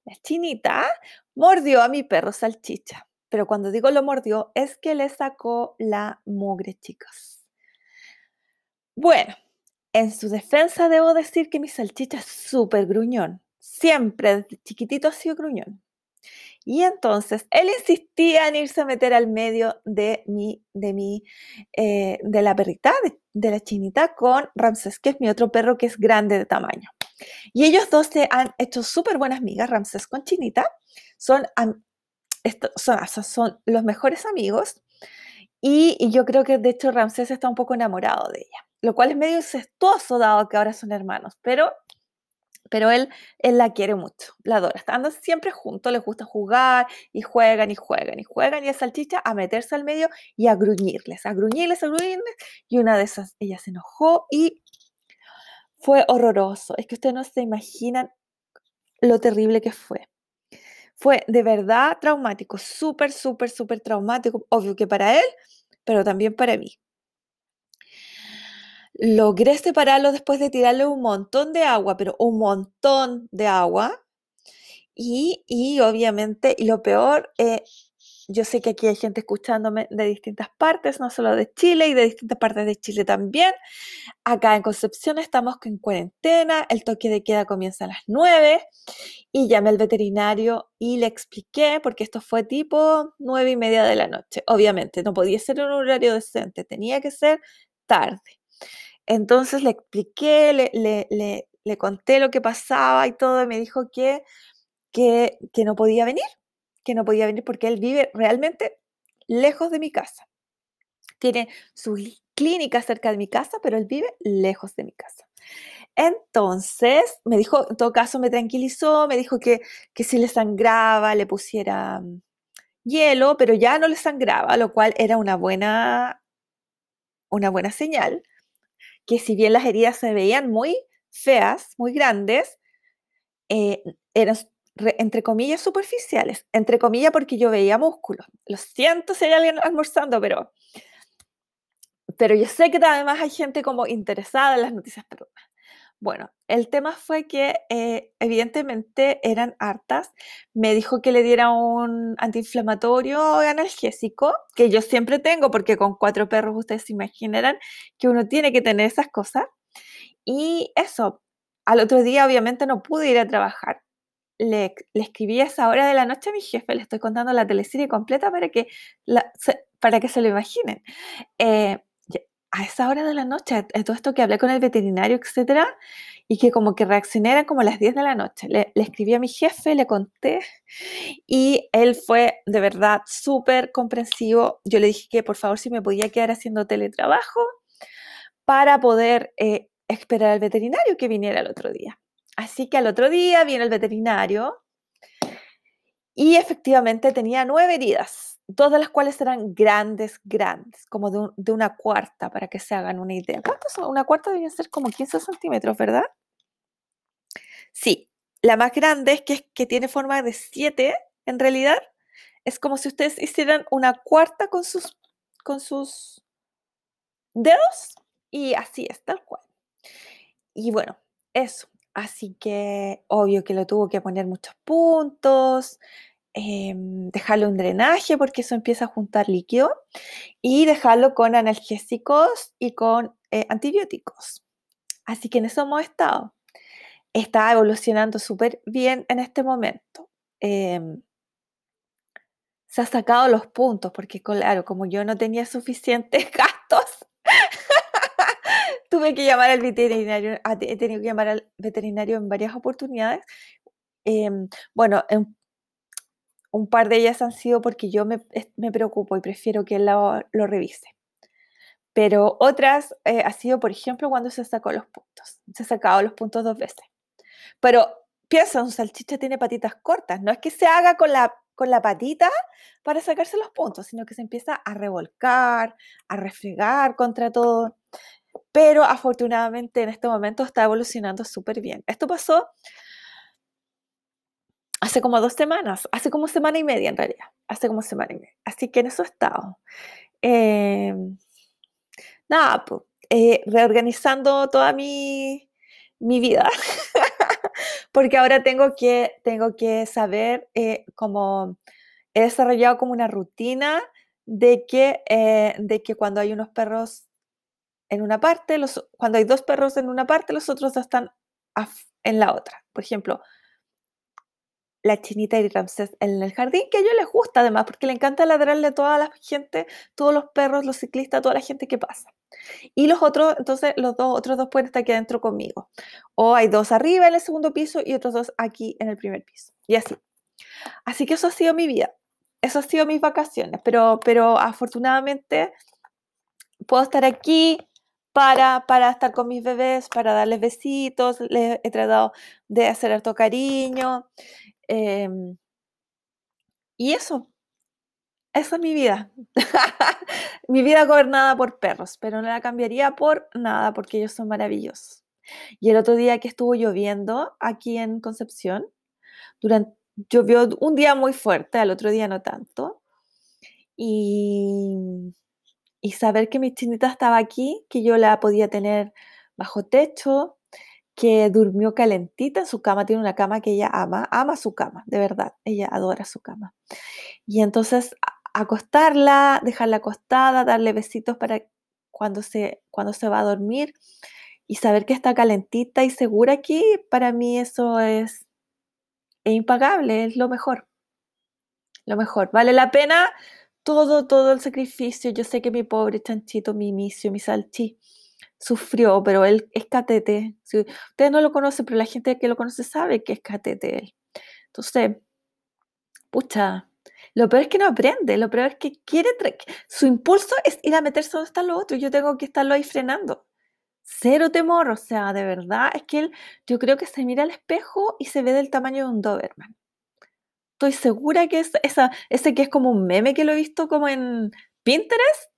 la chinita, mordió a mi perro salchicha, pero cuando digo lo mordió es que le sacó la mugre, chicos. Bueno, en su defensa debo decir que mi salchicha es súper gruñón siempre desde chiquitito ha sido gruñón. Y entonces él insistía en irse a meter al medio de mi, de mi, eh, de la perrita, de, la chinita, con Ramses, que es mi otro perro que es grande de tamaño. Y ellos dos se han hecho súper buenas amigas, Ramses con Chinita, son, son, son los mejores amigos. Y, y, yo creo que de hecho Ramses está un poco enamorado de ella, lo cual es medio incestuoso dado que ahora son hermanos, pero pero él, él la quiere mucho, la adora. Están siempre juntos, les gusta jugar y juegan y juegan y juegan y a Salchicha a meterse al medio y a gruñirles, a gruñirles, a gruñirles. Y una de esas, ella se enojó y fue horroroso. Es que ustedes no se imaginan lo terrible que fue. Fue de verdad traumático, súper, súper, súper traumático. Obvio que para él, pero también para mí. Logré separarlo después de tirarle un montón de agua, pero un montón de agua. Y, y obviamente, y lo peor, eh, yo sé que aquí hay gente escuchándome de distintas partes, no solo de Chile y de distintas partes de Chile también. Acá en Concepción estamos en cuarentena, el toque de queda comienza a las 9 y llamé al veterinario y le expliqué, porque esto fue tipo 9 y media de la noche. Obviamente, no podía ser un horario decente, tenía que ser tarde. Entonces le expliqué, le, conté lo que pasaba y todo, y me dijo que, que, que no podía venir, que no podía venir porque él vive realmente lejos de mi casa. Tiene su clínica cerca de mi casa, pero él vive lejos de mi casa. Entonces, me dijo, en todo caso me tranquilizó, me dijo que, que si le sangraba, le pusiera mm, hielo, pero ya no le sangraba, lo cual era una buena, una buena señal que si bien las heridas se veían muy feas, muy grandes, eh, eran entre comillas superficiales, entre comillas porque yo veía músculos. Lo siento si hay alguien almorzando, pero, pero yo sé que además hay gente como interesada en las noticias perrunas. Bueno, el tema fue que eh, evidentemente eran hartas. Me dijo que le diera un antiinflamatorio analgésico, que yo siempre tengo, porque con cuatro perros ustedes se imaginarán que uno tiene que tener esas cosas. Y eso, al otro día obviamente no pude ir a trabajar. Le, escribí a esa hora de la noche a mi jefe, le estoy contando la teleserie completa para que, se, para que se lo imaginen. Eh, a esa hora de la noche, todo esto que hablé con el veterinario, etcétera, y que como que reaccioné como a las 10 de la noche. Le, le, escribí a mi jefe, le conté, y él fue de verdad súper comprensivo. Yo le dije que por favor si me podía quedar haciendo teletrabajo para poder eh, esperar al veterinario que viniera el otro día. Así que al otro día viene el veterinario y efectivamente tenía nueve heridas, dos de las cuales eran grandes, grandes, como de, una cuarta, para que se hagan una idea. ¿Cuántos son? Una cuarta deben ser como 15 centímetros, ¿verdad? Sí, la más grande es que, que tiene forma de siete, en realidad. Es como si ustedes hicieran una cuarta con sus, con sus dedos y así es, tal cual. Y bueno, eso. Así que obvio que lo tuvo que poner muchos puntos, em, dejarle un drenaje porque eso empieza a juntar líquido y dejarlo con analgésicos y con eh, antibióticos. Así que en eso hemos estado. Está evolucionando súper bien en este momento. Em, se ha sacado los puntos porque, claro, como yo no tenía suficientes gastos, tuve que llamar al veterinario, he tenido que llamar al veterinario en varias oportunidades. Em, bueno, un par de ellas han sido porque yo me, preocupo y prefiero que él lo, revise. Pero otras eh, ha sido, por ejemplo, cuando se sacó los puntos. Se ha los puntos dos veces. Pero piensa, un salchicha tiene patitas cortas. No es que se haga con la, con la patita para sacarse los puntos, sino que se empieza a revolcar, a refregar contra todo pero afortunadamente en este momento está evolucionando súper bien. Esto pasó hace como dos semanas, hace como semana y media en realidad, hace como semana y media. Así que en eso he estado. Em, nada, pues, reorganizando toda mi, mi vida, porque ahora tengo que, tengo que saber eh, cómo he desarrollado como una rutina de que, eh, de que cuando hay unos perros en una parte, los, cuando hay dos perros en una parte, los otros están en la otra. Por ejemplo, la chinita y Ramsés en el jardín, que a ellos les gusta además, porque le encanta ladrarle a toda la gente, todos los perros, los ciclistas, toda la gente que pasa. Y los otros, entonces los dos, otros dos pueden estar aquí adentro conmigo. O hay dos arriba en el segundo piso y otros dos aquí en el primer piso. Y así. Así que eso ha sido mi vida. Eso ha sido mis vacaciones. Pero, pero afortunadamente puedo estar aquí, para, estar con mis bebés, para darles besitos, les he tratado de hacer harto cariño. Em, y eso, esa es mi vida. mi vida gobernada por perros, pero no la cambiaría por nada porque ellos son maravillosos. Y el otro día que estuvo lloviendo aquí en Concepción, durante, llovió un día muy fuerte, al otro día no tanto. Y y saber que mi chinita estaba aquí, que yo la podía tener bajo techo, que durmió calentita en su cama, tiene una cama que ella ama, ama su cama, de verdad, ella adora su cama. Y entonces acostarla, dejarla acostada, darle besitos para cuando se, cuando se va a dormir y saber que está calentita y segura aquí, para mí eso es, es impagable, es lo mejor. Lo mejor. Vale la pena todo, todo el sacrificio. Yo sé que mi pobre chanchito, mi misio, mi salchi, sufrió, pero él es catete. Si ustedes no lo conocen, pero la gente que lo conoce sabe que es catete él. Entonces, pucha, lo peor es que no aprende, lo peor es que quiere, su impulso es ir a meterse donde está lo otro, yo tengo que estarlo ahí frenando. Cero temor, o sea, de verdad, es que él, yo creo que se mira al espejo y se ve del tamaño de un Doberman estoy segura que es ese que es como un meme que lo he visto como en Pinterest,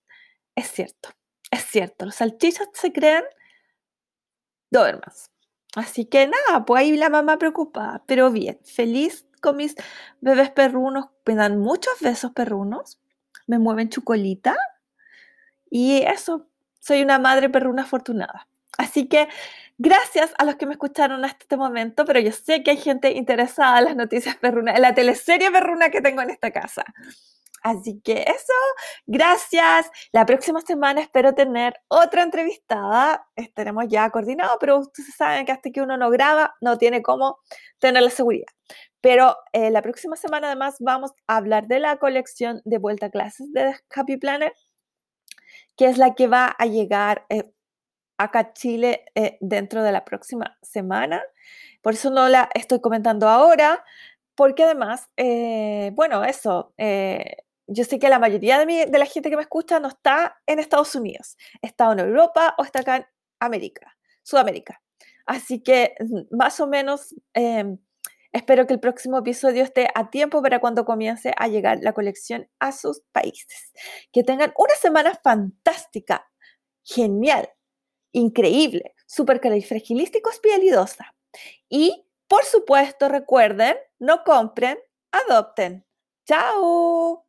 es cierto, es cierto, los salchichas se crean Dobermans. Así que nada, pues ahí la mamá preocupada, pero bien, feliz con mis bebés perrunos, me dan muchos besos perrunos, me mueven chucolita y eso, soy una madre perruna afortunada. Así que gracias a los que me escucharon hasta este momento, pero yo sé que hay gente interesada en las noticias perrunas, en la teleserie perruna que tengo en esta casa. Así que eso, gracias. La próxima semana espero tener otra entrevistada. Estaremos ya coordinados, pero ustedes saben que hasta que uno no graba, no tiene cómo tener la seguridad. Pero eh, la próxima semana además vamos a hablar de la colección de vuelta a clases de Happy Planet, que es la que va a llegar eh, acá a Chile eh, dentro de la próxima semana. Por eso no la estoy comentando ahora, porque además, bueno, eso, yo sé que la mayoría de, de, la gente que me escucha no está en Estados Unidos, está en Europa o está acá en América, Sudamérica. Así que mm, más o menos em, espero que el próximo episodio esté a tiempo para cuando comience a llegar la colección a sus países. Que tengan una semana fantástica, genial, increíble, súper califragilístico, espialidosa. Y, por supuesto, recuerden, no compren, adopten. ¡Chao!